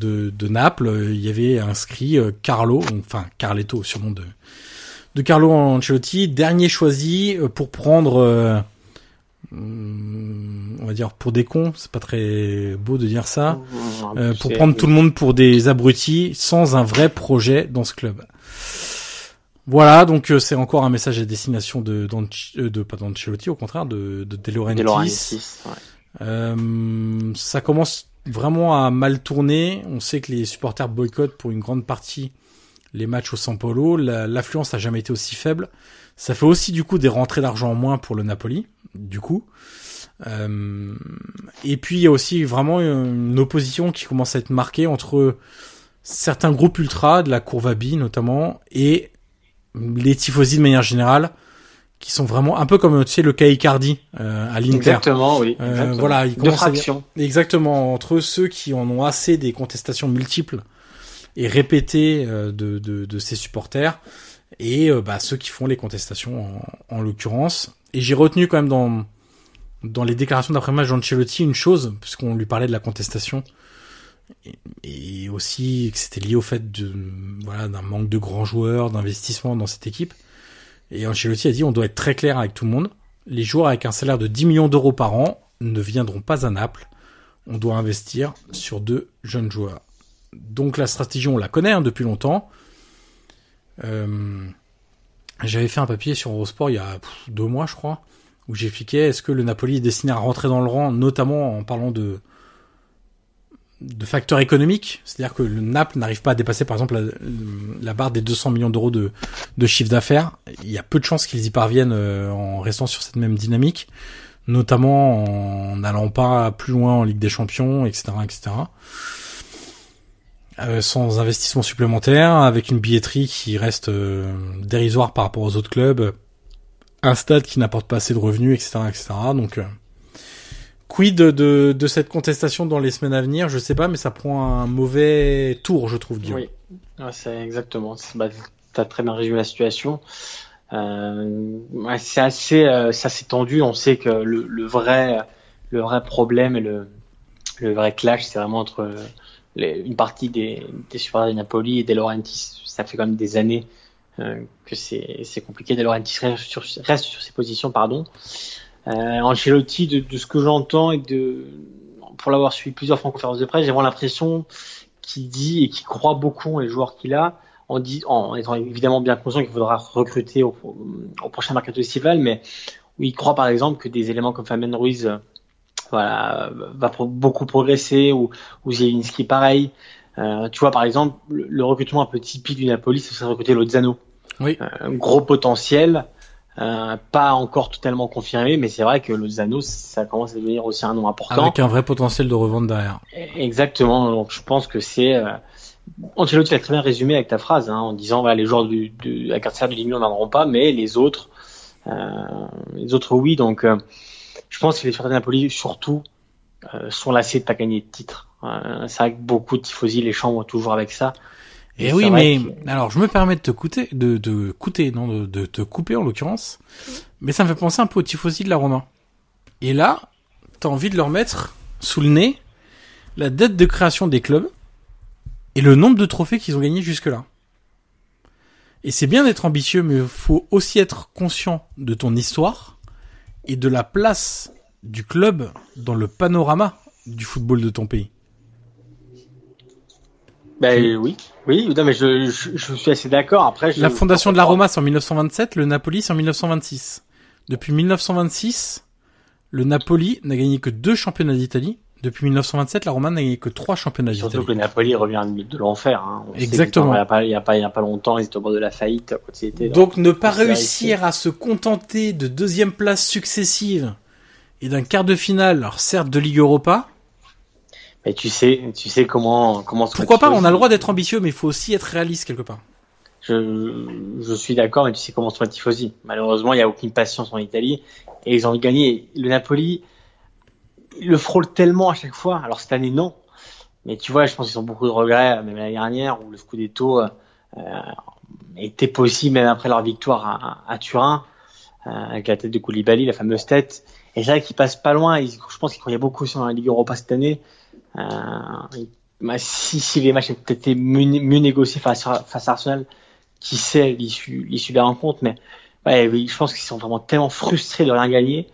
de, de, Naples, il y avait inscrit euh, Carlo, enfin Carletto, surnom de, de Carlo Ancelotti, dernier choisi euh, pour prendre, euh, on va dire pour des cons, c'est pas très beau de dire ça, pour prendre tout le monde pour des abrutis sans un vrai projet dans ce club. Voilà, donc euh, c'est encore un message à destination de, euh, de pas d'Ancelotti, au contraire, de, de De Laurentiis. Euh, ça commence vraiment à mal tourner. On sait que les supporters boycottent pour une grande partie les matchs au San Paulo. L'affluence a jamais été aussi faible. Ça fait aussi du coup des rentrées d'argent en moins pour le Napoli, du coup. Euh, et puis il y a aussi vraiment une opposition qui commence à être marquée entre certains groupes ultra de la Courvabie notamment et les tifosi de manière générale qui sont vraiment un peu comme tu sais le cas Icardi euh, à l'Inter. Exactement, oui. Euh, voilà, de fraction. Exactement entre ceux qui en ont assez des contestations multiples et répétées euh, de, de, de ses supporters et euh, bah, ceux qui font les contestations en, en l'occurrence. Et j'ai retenu quand même dans dans les déclarations d'après-match d'Ancelotti une chose puisqu'on lui parlait de la contestation et, aussi que c'était lié au fait de voilà d'un manque de grands joueurs, d'investissement dans cette équipe. Et Ancelotti a dit on doit être très clair avec tout le monde. Les joueurs avec un salaire de 10 millions d'euros par an ne viendront pas à Naples. On doit investir sur deux jeunes joueurs. Donc la stratégie, on la connaît hein, depuis longtemps. Euh, J'avais fait un papier sur Eurosport il y a deux mois, je crois, où j'expliquais est-ce que le Napoli est destiné à rentrer dans le rang, notamment en parlant de de facteurs économiques, c'est-à-dire que le Naples n'arrive pas à dépasser par exemple la, barre des 200 millions d'euros de, chiffre d'affaires. Il y a peu de chances qu'ils y parviennent euh, en restant sur cette même dynamique, notamment en n'allant pas plus loin en Ligue des Champions, etc., etc. Euh, sans investissement supplémentaire, avec une billetterie qui reste euh, dérisoire par rapport aux autres clubs, un stade qui n'apporte pas assez de revenus, etc., etc. Donc, quid de, de cette contestation dans les semaines à venir? Je sais pas, mais ça prend un mauvais tour, je trouve, Guillaume. Oui, ouais, c'est exactement. Bah, T'as très bien résumé la situation. Euh, ouais, c'est assez, euh, assez tendu. On sait que le, le, vrai, le vrai problème et le, le vrai clash, c'est vraiment entre les, une partie des, des supporters de Napoli et des Laurentiis. Ça fait quand même des années euh, que c'est, c'est compliqué. Des Laurentiis reste sur, reste sur ses positions, pardon. Euh, Ancelotti, de, de ce que j'entends et de, pour l'avoir suivi plusieurs fois en conférence de presse, j'ai vraiment l'impression qu'il dit et qu'il croit beaucoup en les joueurs qu'il a en, dit, en étant évidemment bien conscient qu'il faudra recruter au, au, prochain mercato estival, mais où il croit par exemple que des éléments comme Fabien Ruiz euh, voilà, va pro beaucoup progresser, ou, ou Zielinski pareil. Euh, tu vois par exemple le, le, recrutement un peu typique du Napoli, ce serait recruter Lozano. Oui. Euh, gros potentiel, euh, pas encore totalement confirmé, mais c'est vrai que Lozano, ça commence à devenir aussi un nom important. Avec un vrai potentiel de revente derrière. Exactement, donc je pense que c'est... Euh, Ancelotti l'a très bien résumé avec ta phrase, hein, en disant voilà, les joueurs du, de la carte du Lignon n'en pas, mais les autres, euh, les autres oui. Donc, euh, je pense que les supporters de Napoli surtout sont lassés de pas gagner de titre. C'est vrai que beaucoup de tifosi les chambres toujours avec ça. Et, Et oui, mais que... alors je me permets de te coûter, de, de coûter, non, de, de te couper en l'occurrence, mais ça me fait penser un peu aux tifosi de la Roma. Et là, t'as envie de leur mettre sous le nez la dette de création des clubs et le nombre de trophées qu'ils ont gagnés jusque-là. Et c'est bien d'être ambitieux, mais il faut aussi être conscient de ton histoire et de la place du club dans le panorama du football de ton pays. Ben oui, oui, non, mais je, je, je suis assez d'accord. Après, je... la fondation de la Roma c'est en 1927, le Napoli c'est en 1926. Depuis 1926, le Napoli n'a gagné que deux championnats d'Italie depuis 1927, la Roma n'a gagné que trois championnats d'Italie. Surtout que Napoli revient de l'enfer. Hein. Exactement. Il n'y a, pas, il y a, pas, il y a pas longtemps, ils étaient au bord de la faillite. Était Donc ne pas réussir à se contenter de deuxième place successive et d'un quart de finale, alors certes de Ligue Europa. Mais tu sais, tu sais comment comment. Pourquoi pas On a le droit d'être ambitieux, mais il faut aussi être réaliste quelque part. Je, je suis d'accord, mais tu sais comment sont les tifosi. Malheureusement, il n'y a aucune patience en Italie et ils ont gagné. Le Napoli il le frôle tellement à chaque fois. Alors cette année, non. Mais tu vois, je pense qu'ils ont beaucoup de regrets, même l'année dernière, où le Scudetto euh, était possible même après leur victoire à, à, à Turin, euh, avec la tête de Koulibaly, la fameuse tête. Et c'est vrai qu'ils passent pas loin. Ils, je pense qu'ils croyaient beaucoup sur la Ligue Europa cette année. Euh, bah, si, si les matchs étaient été mieux, mieux négociés face à, face à Arsenal, qui sait l'issue de la rencontre, mais ouais, oui, je pense qu'ils sont vraiment tellement frustrés de rien gagner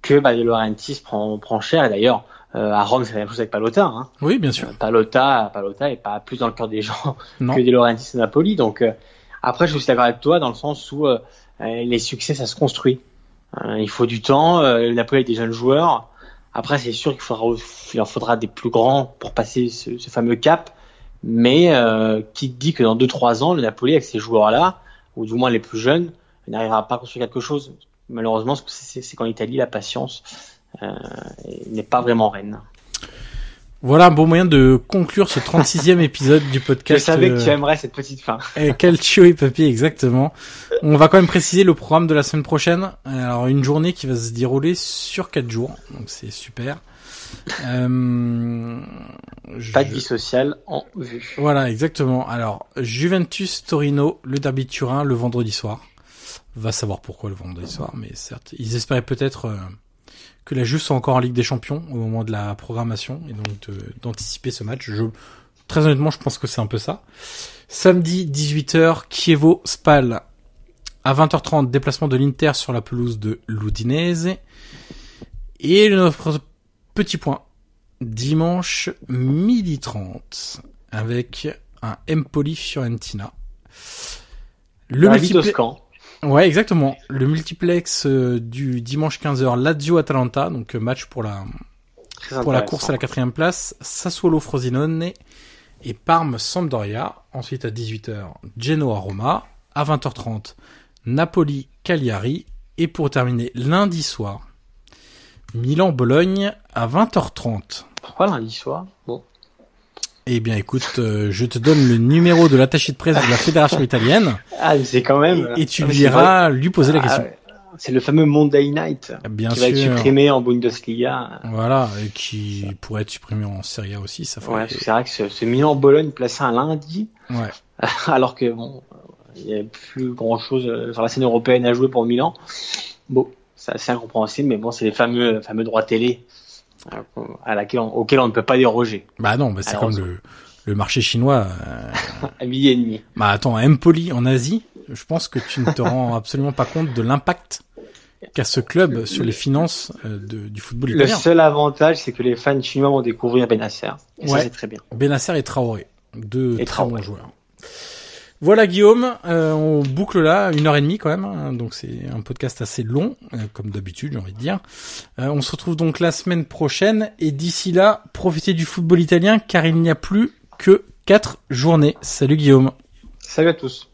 que bah, De Laurentiis prend, prend cher. Et d'ailleurs, euh, à Rome, c'est la même chose avec Palota. Hein. Oui, bien sûr. Euh, Palota, Palota est pas plus dans le cœur des gens non. que De Laurentiis et Napoli. Donc euh, après, je suis d'accord avec toi dans le sens où euh, les succès, ça se construit. Euh, il faut du temps. Euh, Napoli a des jeunes joueurs. Après, c'est sûr qu'il faudra, il en faudra des plus grands pour passer ce, ce fameux cap. Mais euh, qui dit que dans 2-3 ans, le Napoli avec ces joueurs-là, ou du moins les plus jeunes, n'arrivera pas à construire quelque chose malheureusement, c'est qu'en Italie, la patience euh, n'est pas vraiment reine. Voilà un bon moyen de conclure ce 36e épisode du podcast. Je savais que tu aimerais cette petite fin. Et Calcio et Papier, exactement. On va quand même préciser le programme de la semaine prochaine. Alors, une journée qui va se dérouler sur 4 jours. Donc, c'est super. Euh, Pas de vie sociale en vue. Voilà, exactement. Alors, Juventus Torino, le derby de Turin, le vendredi soir va savoir pourquoi le vendredi soir, mais certes, ils espéraient peut-être euh, que la Juve soit encore en Ligue des Champions au moment de la programmation et donc d'anticiper ce match. Je, très honnêtement, je pense que c'est un peu ça. Samedi 18h, Chievo Spal. À 20h30, déplacement de l'Inter sur la pelouse de l'Udinese. Et notre petit point, dimanche midi 30, avec un Empoli Fiorentina. Le multiple... Ouais, exactement. Le multiplex euh, du dimanche 15h, Lazio Atalanta, donc euh, match pour la pour la course à la quatrième place, Sassuolo Frosinone et Parme Sampdoria. Ensuite à 18h, Genoa Roma. À 20h30, Napoli Cagliari. Et pour terminer, lundi soir, Milan Bologne à 20h30. Pourquoi lundi soir? Bon. Eh bien, écoute, euh, je te donne le numéro de l'attaché de presse de la fédération italienne. Ah, c'est quand même. Et, et tu Ah, lui iras lui poser la Ah, question. ouais. C'est le fameux Monday Night Bien qui va être sûr. supprimé en Bundesliga. Voilà, et qui pourrait être supprimé en Serie A aussi, ça Ouais, que c'est vrai que ce, ce Milan-Bologne placé un lundi, Ouais. alors que bon, il n'y a plus grand chose sur la scène européenne à jouer pour Milan. Bon, c'est incompréhensible, mais bon, c'est les fameux, fameux droits télé euh, à laquelle on, auxquels on ne peut pas déroger. Bah non, bah c'est comme le, le marché chinois. euh, À et demi. Bah attends, à Empoli en Asie, je pense que tu ne te rends absolument pas compte de l'impact qu'a ce club sur les finances euh, de- du football Le italien. seul avantage, c'est que les fans chinois vont découvrir Benacer. Et ça, Ouais. c'est très bien. Benasser et Traoré, deux Et très Traoré. bons joueurs. Voilà Guillaume, euh, on boucle là une heure et demie quand même, hein, donc c'est un podcast assez long, euh, comme d'habitude j'ai envie de dire. Euh, on se retrouve donc la semaine prochaine et d'ici là, profitez du football italien car il n'y a plus que quatre journées. Salut Guillaume. Salut à tous.